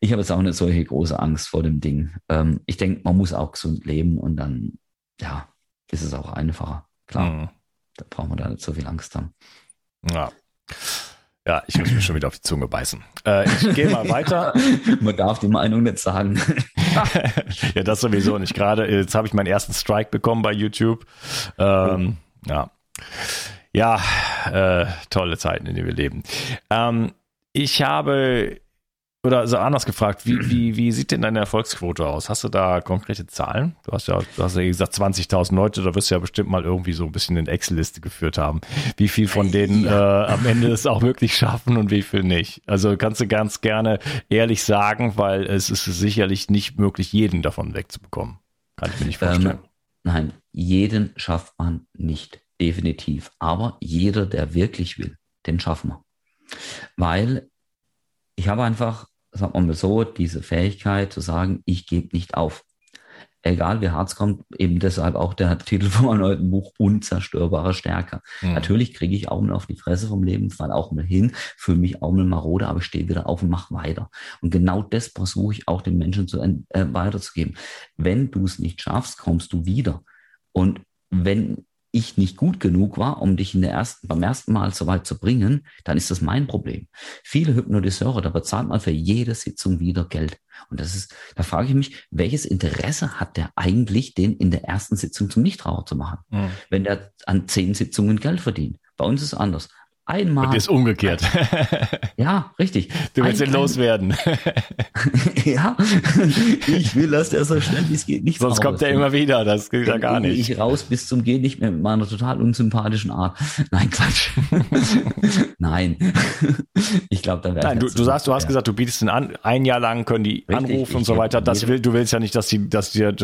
Ich habe jetzt auch nicht solche große Angst vor dem Ding. Ähm, ich denke, man muss auch gesund leben und dann, ja, ist es auch einfacher. Klar, mhm. Da braucht man da nicht so viel Angst haben. Ja. Ja, ich muss mir schon wieder auf die Zunge beißen. Äh, ich gehe mal weiter. Man darf die Meinung nicht sagen. ja, das sowieso nicht. Gerade jetzt habe ich meinen ersten Strike bekommen bei YouTube. Ähm, ja. Ja, äh, tolle Zeiten, in denen wir leben. Ähm, ich habe, oder so anders gefragt, wie, wie, wie sieht denn deine Erfolgsquote aus? Hast du da konkrete Zahlen? Du hast ja, du hast ja gesagt 20.000 Leute, da wirst du ja bestimmt mal irgendwie so ein bisschen eine Excel-Liste geführt haben. Wie viel von denen ja. äh, am Ende es auch wirklich schaffen und wie viel nicht? Also kannst du ganz gerne ehrlich sagen, weil es ist sicherlich nicht möglich, jeden davon wegzubekommen. Kann ich mir nicht vorstellen. Ähm, nein, jeden schafft man nicht, definitiv. Aber jeder, der wirklich will, den schaffen wir. Weil ich habe einfach, sagen wir mal so, diese Fähigkeit zu sagen, ich gebe nicht auf. Egal wie hart es kommt, eben deshalb auch der Titel von meinem neuen Buch, Unzerstörbare Stärke. Mhm. Natürlich kriege ich auch mal auf die Fresse vom Leben, fall auch mal hin, fühle mich auch mal marode, aber ich stehe wieder auf und mache weiter. Und genau das versuche ich auch den Menschen zu, äh, weiterzugeben. Wenn du es nicht schaffst, kommst du wieder. Und wenn ich nicht gut genug war, um dich in der ersten, beim ersten Mal so weit zu bringen, dann ist das mein Problem. Viele Hypnotiseure, da bezahlt man für jede Sitzung wieder Geld. Und das ist, da frage ich mich, welches Interesse hat der eigentlich, den in der ersten Sitzung zum Nichtraucher zu machen, mhm. wenn der an zehn Sitzungen Geld verdient? Bei uns ist es anders. Einmal. Und ist umgekehrt. Ja, richtig. Du willst ihn loswerden. ja, ich will, dass der so schnell wie es geht nicht Sonst kommt er immer wieder. Das geht ja gar nicht. Ich raus bis zum Gehen nicht mehr mit meiner total unsympathischen Art. Nein, Quatsch. Nein. Ich glaube, da wäre Nein, du, du sagst, du hast ja. gesagt, du bietest ihn an, ein Jahr lang können die Richtig, anrufen und ich so weiter. Das will, du willst ja nicht, dass die, dass dir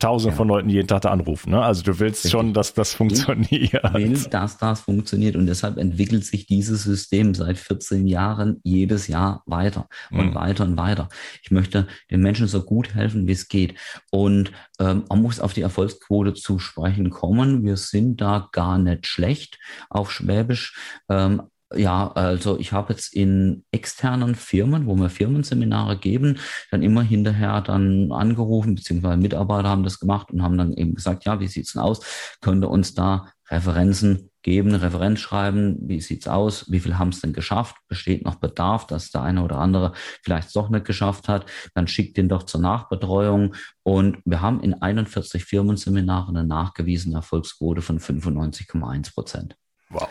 tausende von Leuten jeden Tag da anrufen. Ne? Also du willst schon, dass das funktioniert. will, dass das funktioniert. Und deshalb entwickelt sich dieses System seit 14 Jahren jedes Jahr weiter und Mhm. weiter und weiter. Ich möchte den Menschen so gut helfen, wie es geht. Und ähm, man muss auf die Erfolgsquote zu sprechen kommen. Wir sind da gar nicht schlecht auf Schwäbisch. Ähm, ja, also ich habe jetzt in externen Firmen, wo wir Firmenseminare geben, dann immer hinterher dann angerufen, beziehungsweise Mitarbeiter haben das gemacht und haben dann eben gesagt, ja, wie sieht's denn aus? Könnte uns da Referenzen geben, Referenz schreiben, wie sieht's aus, wie viel haben es denn geschafft, besteht noch Bedarf, dass der eine oder andere vielleicht es doch nicht geschafft hat, dann schickt den doch zur Nachbetreuung und wir haben in 41 Firmenseminaren eine nachgewiesene Erfolgsquote von 95,1 Prozent. Wow.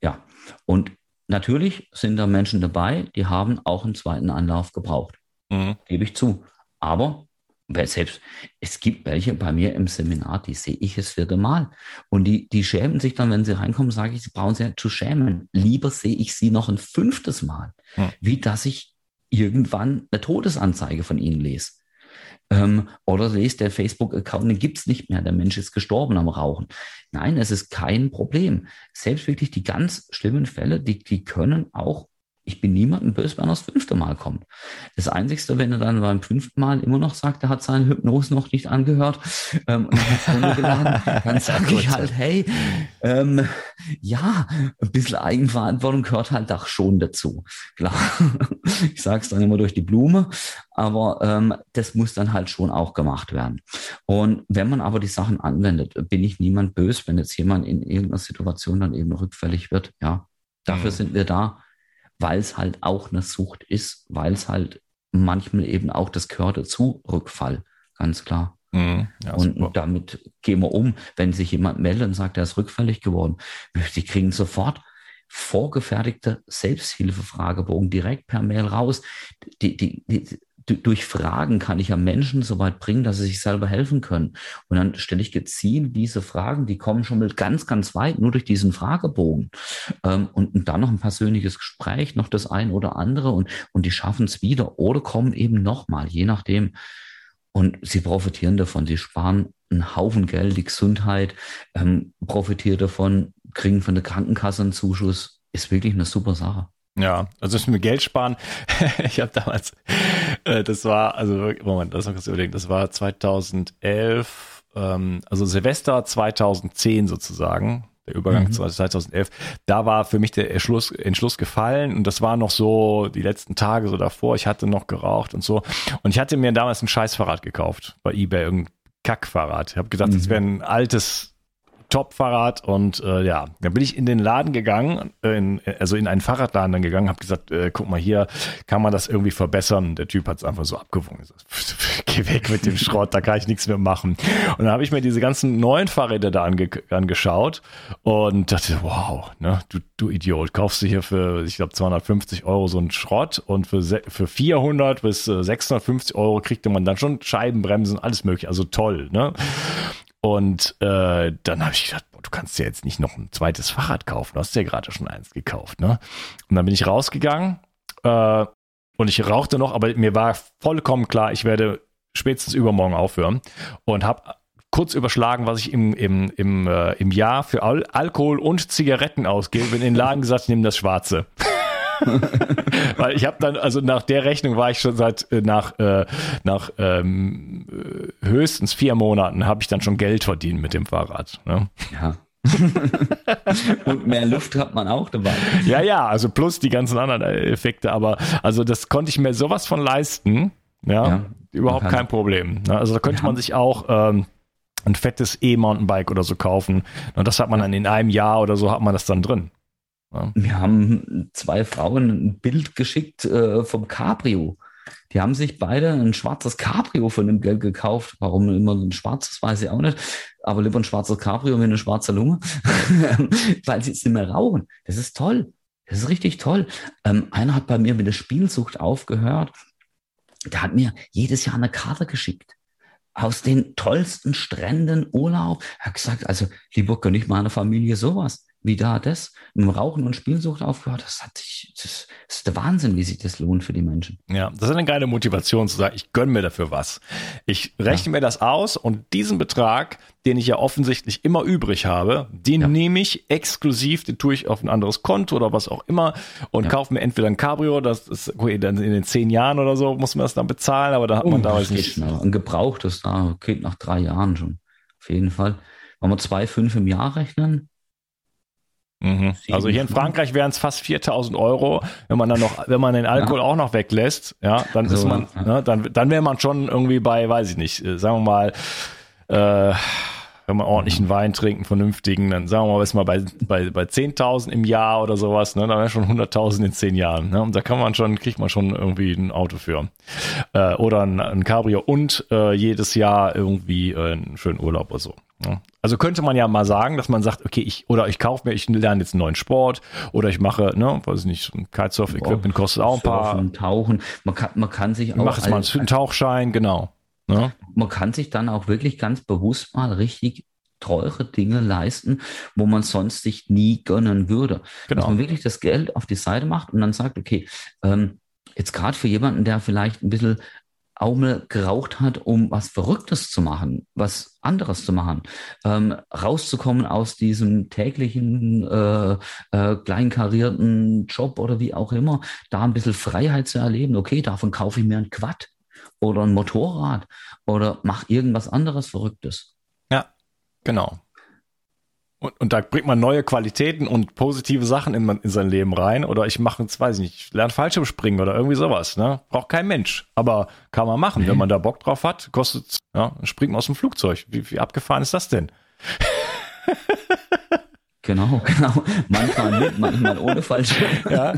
Ja, und natürlich sind da Menschen dabei, die haben auch einen zweiten Anlauf gebraucht Mhm. gebe ich zu. Aber wer selbst, es gibt welche bei mir im Seminar, die sehe ich das vierte Mal. Und die, die schämen sich dann, wenn sie reinkommen, sage ich, sie brauchen sich nicht zu schämen. Lieber sehe ich sie noch ein fünftes Mal, Hm. wie dass ich irgendwann eine Todesanzeige von ihnen lese. Ähm, oder lese, der Facebook-Account, den gibt's nicht mehr, der Mensch ist gestorben am Rauchen. Nein, es ist kein Problem. Selbst wirklich die ganz schlimmen Fälle, die, die können auch, ich bin niemandem böse, wenn er das fünfte Mal kommt. Das Einzigste, wenn er dann beim fünften Mal immer noch sagt, er hat seine Hypnose noch nicht angehört ähm, und dann hat's runtergeladen, dann sage ich halt, hey, ähm, ja, ein bisschen Eigenverantwortung gehört halt auch schon dazu. Klar, ich sage es dann immer durch die Blume, aber ähm, das muss dann halt schon auch gemacht werden. Und wenn man aber die Sachen anwendet, bin ich niemand böse, wenn jetzt jemand in irgendeiner Situation dann eben rückfällig wird. Ja, dafür Mhm. sind wir da, weil es halt auch eine Sucht ist, weil es halt manchmal eben auch das gehört dazu, Rückfall, ganz klar. Mhm. Ja, und super. damit gehen wir um. Wenn sich jemand meldet und sagt, er ist rückfällig geworden, die kriegen sofort vorgefertigte Selbsthilfefragebogen direkt per Mail raus. Die, die, die, durch Fragen kann ich ja Menschen so weit bringen, dass sie sich selber helfen können. Und dann stelle ich gezielt diese Fragen, die kommen schon mal ganz, ganz weit, nur durch diesen Fragebogen. Ähm, und, und dann noch ein persönliches Gespräch, noch das ein oder andere und, und die schaffen es wieder oder kommen eben nochmal, je nachdem. Und sie profitieren davon. Sie sparen einen Haufen Geld, die Gesundheit ähm, profitiert davon, kriegen von der Krankenkasse einen Zuschuss. Ist wirklich eine super Sache. Ja, also das mit Geld sparen. ich habe damals, das war, also Moment, das mal kurz überlegen, das war 2011, ähm, also Silvester 2010 sozusagen, der Übergang Mhm. zu 2011. Da war für mich der Entschluss, Entschluss gefallen und das war noch so die letzten Tage so davor. Ich hatte noch geraucht und so und ich hatte mir damals ein Scheißfahrrad gekauft bei eBay, irgendein Kackfahrrad. Ich habe gedacht, das Mhm. wäre ein altes Top-Fahrrad und äh, ja, dann bin ich in den Laden gegangen, äh, in, also in einen Fahrradladen dann gegangen, habe gesagt, äh, guck mal hier, kann man das irgendwie verbessern? Der Typ hat es einfach so abgewogen. Sag, Geh weg mit dem Schrott, da kann ich nichts mehr machen. Und dann habe ich mir diese ganzen neuen Fahrräder da ange angeschaut und dachte, wow, ne, du, du Idiot, kaufst du hier für, ich glaube, 250 Euro so einen Schrott und für, für 400 bis äh, 650 Euro kriegte man dann schon Scheibenbremsen, alles mögliche, also toll, ne? Und äh, dann habe ich gedacht, du kannst dir jetzt nicht noch ein zweites Fahrrad kaufen. Du hast ja gerade schon eins gekauft, ne? Und dann bin ich rausgegangen äh, und ich rauchte noch, aber mir war vollkommen klar, ich werde spätestens übermorgen aufhören und habe kurz überschlagen, was ich im, im, im, äh, im Jahr für Al Alkohol und Zigaretten ausgebe. Bin in den Laden gesagt, ich nehme das Schwarze. Weil ich habe dann, also nach der Rechnung war ich schon seit äh, nach, äh, nach ähm, äh, höchstens vier Monaten habe ich dann schon Geld verdient mit dem Fahrrad. Ne? Ja. Und mehr Luft hat man auch dabei. Ja, ja, also plus die ganzen anderen äh, Effekte, aber also das konnte ich mir sowas von leisten. Ja, Ja, überhaupt kann- kein Problem. Ne? Also da könnte Ja. man sich auch ähm, ein fettes E-Mountainbike oder so kaufen. Und das hat man dann in einem Jahr oder so hat man das dann drin. Wir haben zwei Frauen ein Bild geschickt äh, vom Cabrio. Die haben sich beide ein schwarzes Cabrio von dem Geld gekauft. Warum immer ein schwarzes, weiß ich auch nicht. Aber lieber ein schwarzes Cabrio wie eine schwarze Lunge, weil sie es nicht mehr rauchen. Das ist toll. Das ist richtig toll. Ähm, einer hat bei mir mit der Spielsucht aufgehört. Der hat mir jedes Jahr eine Karte geschickt. Aus den tollsten Stränden Urlaub. Er hat gesagt, also lieber gönne ich meiner Familie sowas wie da das mit dem Rauchen und Spielsucht aufgehört, das hat sich, das, ist der Wahnsinn, wie sich das lohnt für die Menschen. Ja, das ist eine geile Motivation zu sagen, ich gönne mir dafür was. Ich rechne ja. mir das aus und diesen Betrag, den ich ja offensichtlich immer übrig habe, den ja. nehme ich exklusiv, den tue ich auf ein anderes Konto oder was auch immer und ja. kaufe mir entweder ein Cabrio, das ist okay, dann in den zehn Jahren oder so muss man das dann bezahlen, aber da hat oh, man da nicht. Schnell. Ein gebrauchtes da geht nach drei Jahren schon. Auf jeden Fall. Wenn wir zwei, fünf im Jahr rechnen, Mhm. Also hier in Frankreich wären es fast 4000 Euro, wenn man dann noch, wenn man den Alkohol ja. auch noch weglässt, ja, dann so, ist man, ja. ne, dann, dann wäre man schon irgendwie bei, weiß ich nicht, äh, sagen wir mal, äh, wenn man ordentlichen Wein trinkt, einen vernünftigen, dann sagen wir mal, ist mal bei, bei, bei 10.000 im Jahr oder sowas, ne, dann wäre schon 100.000 in zehn Jahren, ne, und da kann man schon, kriegt man schon irgendwie ein Auto für, äh, oder ein, ein Cabrio und äh, jedes Jahr irgendwie äh, einen schönen Urlaub oder so. Also könnte man ja mal sagen, dass man sagt, okay, ich oder ich kaufe mir, ich lerne jetzt einen neuen Sport oder ich mache, ne, weiß nicht, ein Kitesurf-Equipment kostet auch ein paar. Tauchen, man kann, man kann sich auch. Mach jetzt mal einen Tauchschein, genau. Ne? Man kann sich dann auch wirklich ganz bewusst mal richtig teure Dinge leisten, wo man sonst sich nie gönnen würde. Genau. Dass man wirklich das Geld auf die Seite macht und dann sagt, okay, ähm, jetzt gerade für jemanden, der vielleicht ein bisschen auch mal geraucht hat, um was Verrücktes zu machen, was anderes zu machen, ähm, rauszukommen aus diesem täglichen äh, äh, kleinkarierten Job oder wie auch immer, da ein bisschen Freiheit zu erleben. Okay, davon kaufe ich mir ein Quad oder ein Motorrad oder mach irgendwas anderes Verrücktes. Ja, genau. Und, und da bringt man neue Qualitäten und positive Sachen in, in sein Leben rein. Oder ich mache jetzt, weiß ich nicht, ich lerne Fallschirmspringen oder irgendwie sowas. Ne? Braucht kein Mensch. Aber kann man machen. Wenn man da Bock drauf hat, kostet, ja, springt man aus dem Flugzeug. Wie, wie abgefahren ist das denn? Genau, genau. Manchmal mit, manchmal ohne Fallschirm. Ja.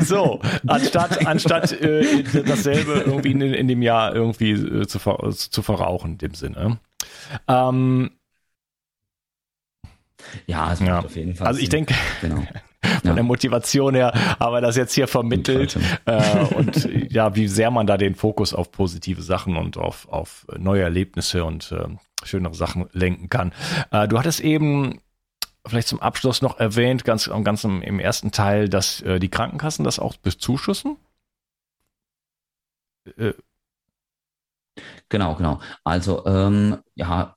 So, anstatt, anstatt äh, dasselbe irgendwie in, in, dem Jahr irgendwie äh, zu, zu verrauchen, in dem Sinne. Ähm, ja, es ja. auf jeden Fall. Also ich denke, genau. von ja. der Motivation her, aber das jetzt hier vermittelt äh, und ja, wie sehr man da den Fokus auf positive Sachen und auf, auf neue Erlebnisse und äh, schönere Sachen lenken kann. Äh, du hattest eben vielleicht zum Abschluss noch erwähnt, ganz, ganz im, im ersten Teil, dass äh, die Krankenkassen das auch bezuschussen. Äh, Genau, genau. Also ähm, ja,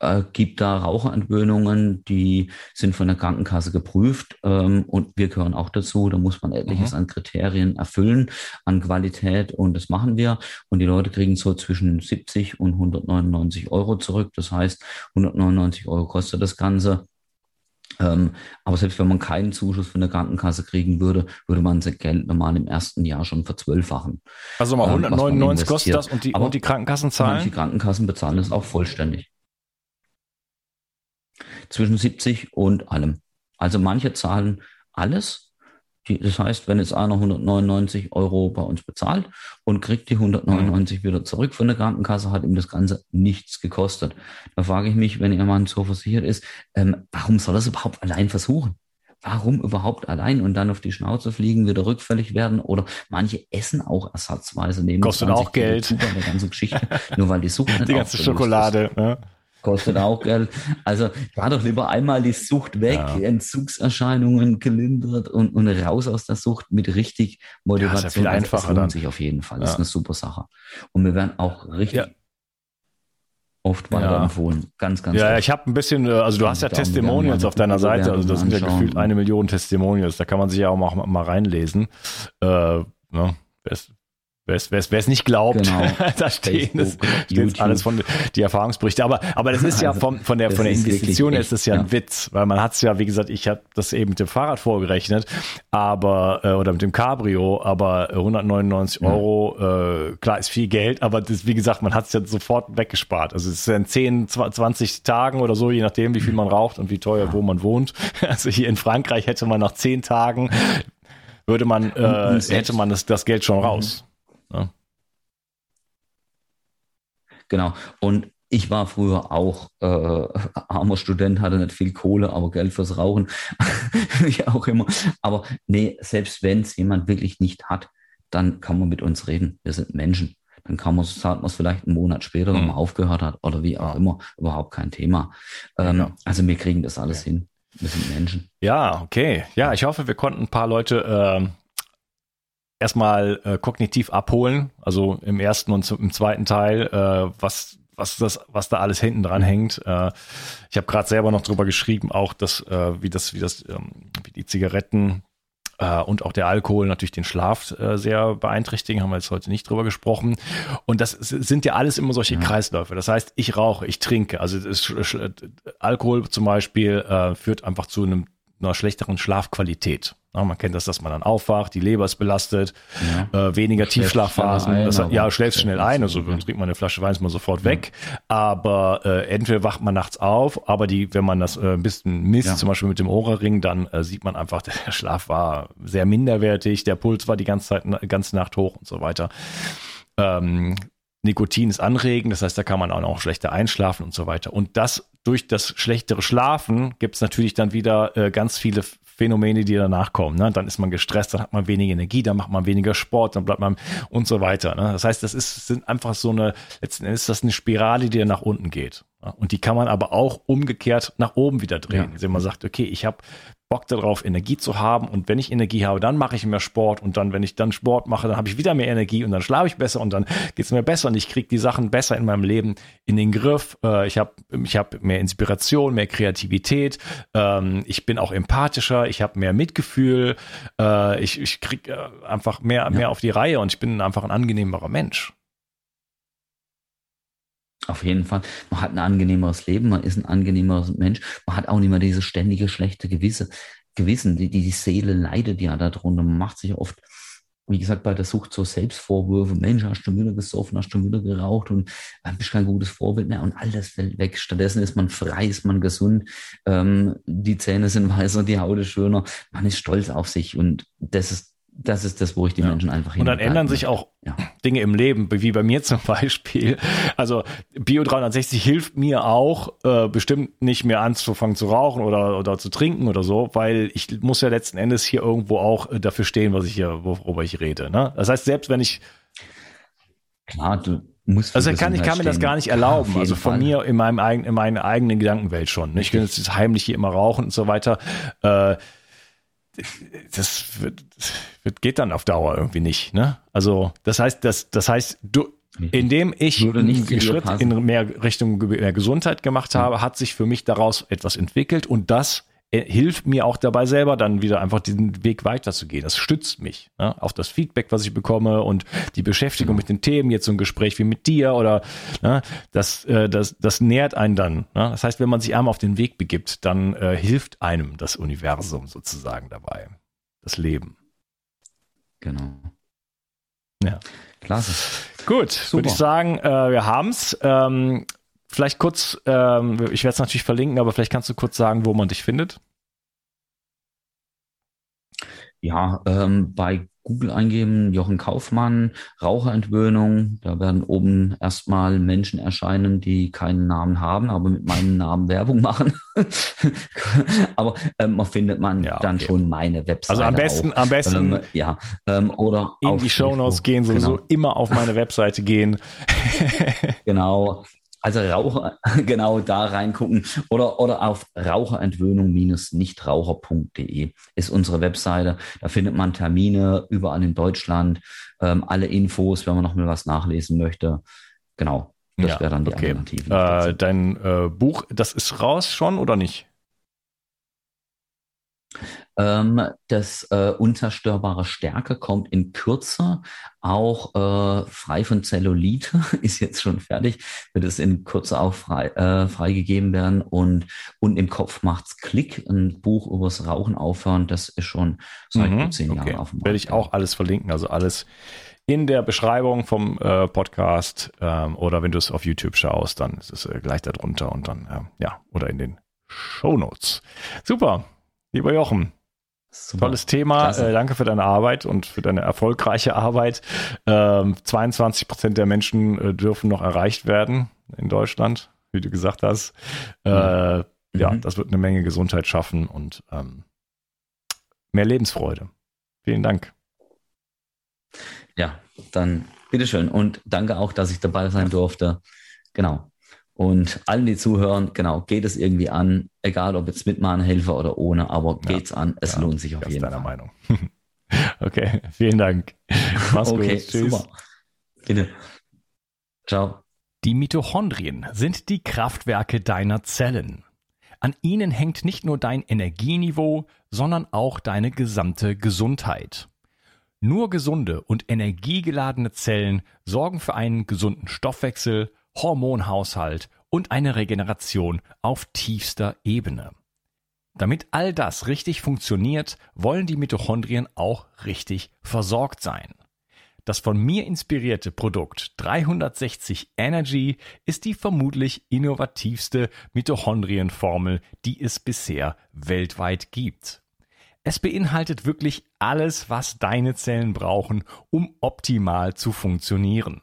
äh, gibt da Raucherentwöhnungen, die sind von der Krankenkasse geprüft ähm, und wir gehören auch dazu. Da muss man etliches mhm. an Kriterien erfüllen, an Qualität und das machen wir. Und die Leute kriegen so zwischen 70 und 199 Euro zurück. Das heißt, 199 Euro kostet das Ganze. Ähm, aber selbst wenn man keinen Zuschuss von der Krankenkasse kriegen würde, würde man sein Geld normal im ersten Jahr schon verzwölfachen. Also mal 199 ähm, kostet das und die, aber und die Krankenkassen zahlen? Die Krankenkassen bezahlen das auch vollständig zwischen 70 und allem. Also manche zahlen alles. Die, das heißt, wenn jetzt einer 199 Euro bei uns bezahlt und kriegt die 199 mhm. wieder zurück von der Krankenkasse, hat ihm das Ganze nichts gekostet. Da frage ich mich, wenn jemand so versichert ist, ähm, warum soll er es überhaupt allein versuchen? Warum überhaupt allein und dann auf die Schnauze fliegen, wieder rückfällig werden? Oder manche essen auch ersatzweise neben Kostet auch Geld. Der ganze Geschichte, nur weil die Sucht Die ganze Schokolade. Ist. Kostet auch Geld. Also war doch lieber einmal die Sucht weg, ja. Entzugserscheinungen gelindert und, und raus aus der Sucht mit richtig Motivation. Ja, ist ja viel einfacher das lohnt dann. sich auf jeden Fall. Das ja. ist eine super Sache. Und wir werden auch richtig ja. oft weiterempfohlen. Ganz, ganz Ja, oft. ich habe ein bisschen, äh, also du hast ja Testimonials auf deiner Seite, also das sind ja gefühlt eine Million Testimonials, da kann man sich ja auch mal, mal reinlesen. Äh, ne? Wer es nicht glaubt, genau. da stehen es steht alles von die Erfahrungsberichte. Aber, aber das ist ja vom, von der, von der Investition ist das ja, ja, ein Witz, weil man hat es ja, wie gesagt, ich habe das eben mit dem Fahrrad vorgerechnet, aber, äh, oder mit dem Cabrio, aber 199 Euro, äh, klar, ist viel Geld, aber das, wie gesagt, man hat es ja sofort weggespart. Also es ist in 10, 20 Tagen oder so, je nachdem, wie viel man raucht und wie teuer, wo man wohnt. Also hier in Frankreich hätte man nach 10 Tagen würde man, äh, hätte man das, das Geld schon raus. Genau. Und ich war früher auch äh, armer Student, hatte nicht viel Kohle, aber Geld fürs Rauchen, wie auch immer. Aber nee, selbst wenn es jemand wirklich nicht hat, dann kann man mit uns reden. Wir sind Menschen. Dann kann man, sagt man es vielleicht einen Monat später, wenn man mhm. aufgehört hat oder wie auch immer, überhaupt kein Thema. Ähm, ja. Also wir kriegen das alles ja. hin. Wir sind Menschen. Ja, okay. Ja, ich hoffe, wir konnten ein paar Leute äh, erstmal äh, kognitiv abholen. Also im ersten und im zweiten Teil, äh, was was das, was da alles hinten dran hängt. Äh, ich habe gerade selber noch drüber geschrieben, auch dass äh, wie das, wie das, ähm, wie die Zigaretten äh, und auch der Alkohol natürlich den Schlaf äh, sehr beeinträchtigen, haben wir jetzt heute nicht drüber gesprochen. Und das sind ja alles immer solche ja. Kreisläufe. Das heißt, ich rauche, ich trinke. Also ist, Alkohol zum Beispiel äh, führt einfach zu einem, einer schlechteren Schlafqualität. Ja, man kennt das, dass man dann aufwacht, die Leber ist belastet, ja. äh, weniger Tiefschlafphasen. Ein, das, ja, schläft schnell ein, also ja. trinkt man eine Flasche Wein, ist man sofort weg. Aber äh, entweder wacht man nachts auf, aber die, wenn man das äh, ein bisschen misst, zum Beispiel mit dem Ohrring, dann äh, sieht man einfach, der Schlaf war sehr minderwertig, der Puls war die ganze Zeit, ganze Nacht hoch und so weiter. Ähm, Nikotin ist anregend, das heißt, da kann man auch noch schlechter einschlafen und so weiter. Und das durch das schlechtere Schlafen gibt es natürlich dann wieder äh, ganz viele Phänomene, die danach kommen. Ne? Dann ist man gestresst, dann hat man weniger Energie, dann macht man weniger Sport, dann bleibt man und so weiter. Ne? Das heißt, das ist, sind einfach so eine, letzten Endes ist das eine Spirale, die dann nach unten geht. Und die kann man aber auch umgekehrt nach oben wieder drehen. Ja. Also man sagt, okay, ich habe Bock darauf, Energie zu haben. Und wenn ich Energie habe, dann mache ich mehr Sport. Und dann, wenn ich dann Sport mache, dann habe ich wieder mehr Energie und dann schlafe ich besser und dann geht es mir besser und ich kriege die Sachen besser in meinem Leben in den Griff. Äh, ich habe ich hab mehr Inspiration, mehr Kreativität. Ähm, ich bin auch empathischer, ich habe mehr Mitgefühl. Äh, ich ich kriege äh, einfach mehr, ja. mehr auf die Reihe und ich bin einfach ein angenehmerer Mensch. Auf jeden Fall. Man hat ein angenehmeres Leben, man ist ein angenehmerer Mensch. Man hat auch nicht mehr dieses ständige schlechte Gewisse, Gewissen. Die, die, die Seele leidet ja darunter. Man macht sich oft, wie gesagt, bei der Sucht so Selbstvorwürfe. Mensch, hast du wieder gesoffen, hast du wieder geraucht und äh, bist kein gutes Vorbild mehr und all das fällt weg. Stattdessen ist man frei, ist man gesund. Ähm, die Zähne sind weißer, die Haut ist schöner. Man ist stolz auf sich und das ist das ist das, wo ich die ja. Menschen einfach hin. Und dann ändern sich auch ja. Dinge im Leben, wie bei mir zum Beispiel. Also Bio 360 hilft mir auch, äh, bestimmt nicht mehr anzufangen zu rauchen oder, oder zu trinken oder so, weil ich muss ja letzten Endes hier irgendwo auch äh, dafür stehen, was ich hier, worüber ich rede. Ne? Das heißt, selbst wenn ich Klar, du musst. Also kann ich kann mir das gar nicht erlauben. also von Fall. mir in meinem eigenen, in meiner eigenen Gedankenwelt schon. Ne? Ich kann jetzt heimlich hier immer rauchen und so weiter. Äh, das wird, wird, geht dann auf Dauer irgendwie nicht. Ne? Also das heißt, das, das heißt, du, indem ich einen Schritt in mehr Richtung mehr Gesundheit gemacht habe, hat sich für mich daraus etwas entwickelt und das hilft mir auch dabei selber dann wieder einfach diesen Weg weiterzugehen. Das stützt mich. Ne? Auch das Feedback, was ich bekomme und die Beschäftigung genau. mit den Themen, jetzt so ein Gespräch wie mit dir oder ne? das, äh, das, das nährt einen dann. Ne? Das heißt, wenn man sich einmal auf den Weg begibt, dann äh, hilft einem das Universum sozusagen dabei. Das Leben. Genau. Ja. Klasse. Gut, würde ich sagen, äh, wir haben's. Ähm, vielleicht kurz, ähm, ich werde es natürlich verlinken, aber vielleicht kannst du kurz sagen, wo man dich findet. Ja, ähm, bei Google eingeben, Jochen Kaufmann, Raucherentwöhnung. Da werden oben erstmal Menschen erscheinen, die keinen Namen haben, aber mit meinem Namen Werbung machen. aber ähm, man findet man ja, dann schon meine Webseite. Also am besten, auch. am besten ähm, ja, ähm, oder in die Shownotes gehen, sowieso genau. immer auf meine Webseite gehen. genau. Also Raucher, genau da reingucken oder, oder auf raucherentwöhnung-nichtraucher.de ist unsere Webseite. Da findet man Termine überall in Deutschland, ähm, alle Infos, wenn man noch mal was nachlesen möchte. Genau, das ja, wäre dann die okay. Alternative. Äh, dein äh, Buch, das ist raus schon oder nicht? Ähm, das äh, unzerstörbare Stärke kommt in Kürze, auch äh, frei von Zellulite, ist jetzt schon fertig, wird es in Kürze auch frei, äh, freigegeben werden und, und im Kopf macht's Klick, ein Buch übers Rauchen aufhören, das ist schon seit mhm, zehn okay. Jahren auf dem Markt. Werde ich auch alles verlinken, also alles in der Beschreibung vom äh, Podcast ähm, oder wenn du es auf YouTube schaust, dann ist es äh, gleich darunter und dann, äh, ja, oder in den Show Notes. Super, lieber Jochen, Super. Tolles Thema. Äh, danke für deine Arbeit und für deine erfolgreiche Arbeit. Ähm, 22 Prozent der Menschen äh, dürfen noch erreicht werden in Deutschland, wie du gesagt hast. Äh, mhm. Ja, das wird eine Menge Gesundheit schaffen und ähm, mehr Lebensfreude. Vielen Dank. Ja, dann bitteschön und danke auch, dass ich dabei sein durfte. Genau. Und allen, die zuhören, genau, geht es irgendwie an, egal ob jetzt mit Mahnhelfer oder ohne, aber ja, geht's an, es ja, lohnt sich auf jeden Fall. deiner Meinung. okay, vielen Dank. Mach's okay, gut. Tschüss. Super. Bitte. Ciao. Die Mitochondrien sind die Kraftwerke deiner Zellen. An ihnen hängt nicht nur dein Energieniveau, sondern auch deine gesamte Gesundheit. Nur gesunde und energiegeladene Zellen sorgen für einen gesunden Stoffwechsel, Hormonhaushalt und eine Regeneration auf tiefster Ebene. Damit all das richtig funktioniert, wollen die Mitochondrien auch richtig versorgt sein. Das von mir inspirierte Produkt 360 Energy ist die vermutlich innovativste Mitochondrienformel, die es bisher weltweit gibt. Es beinhaltet wirklich alles, was deine Zellen brauchen, um optimal zu funktionieren.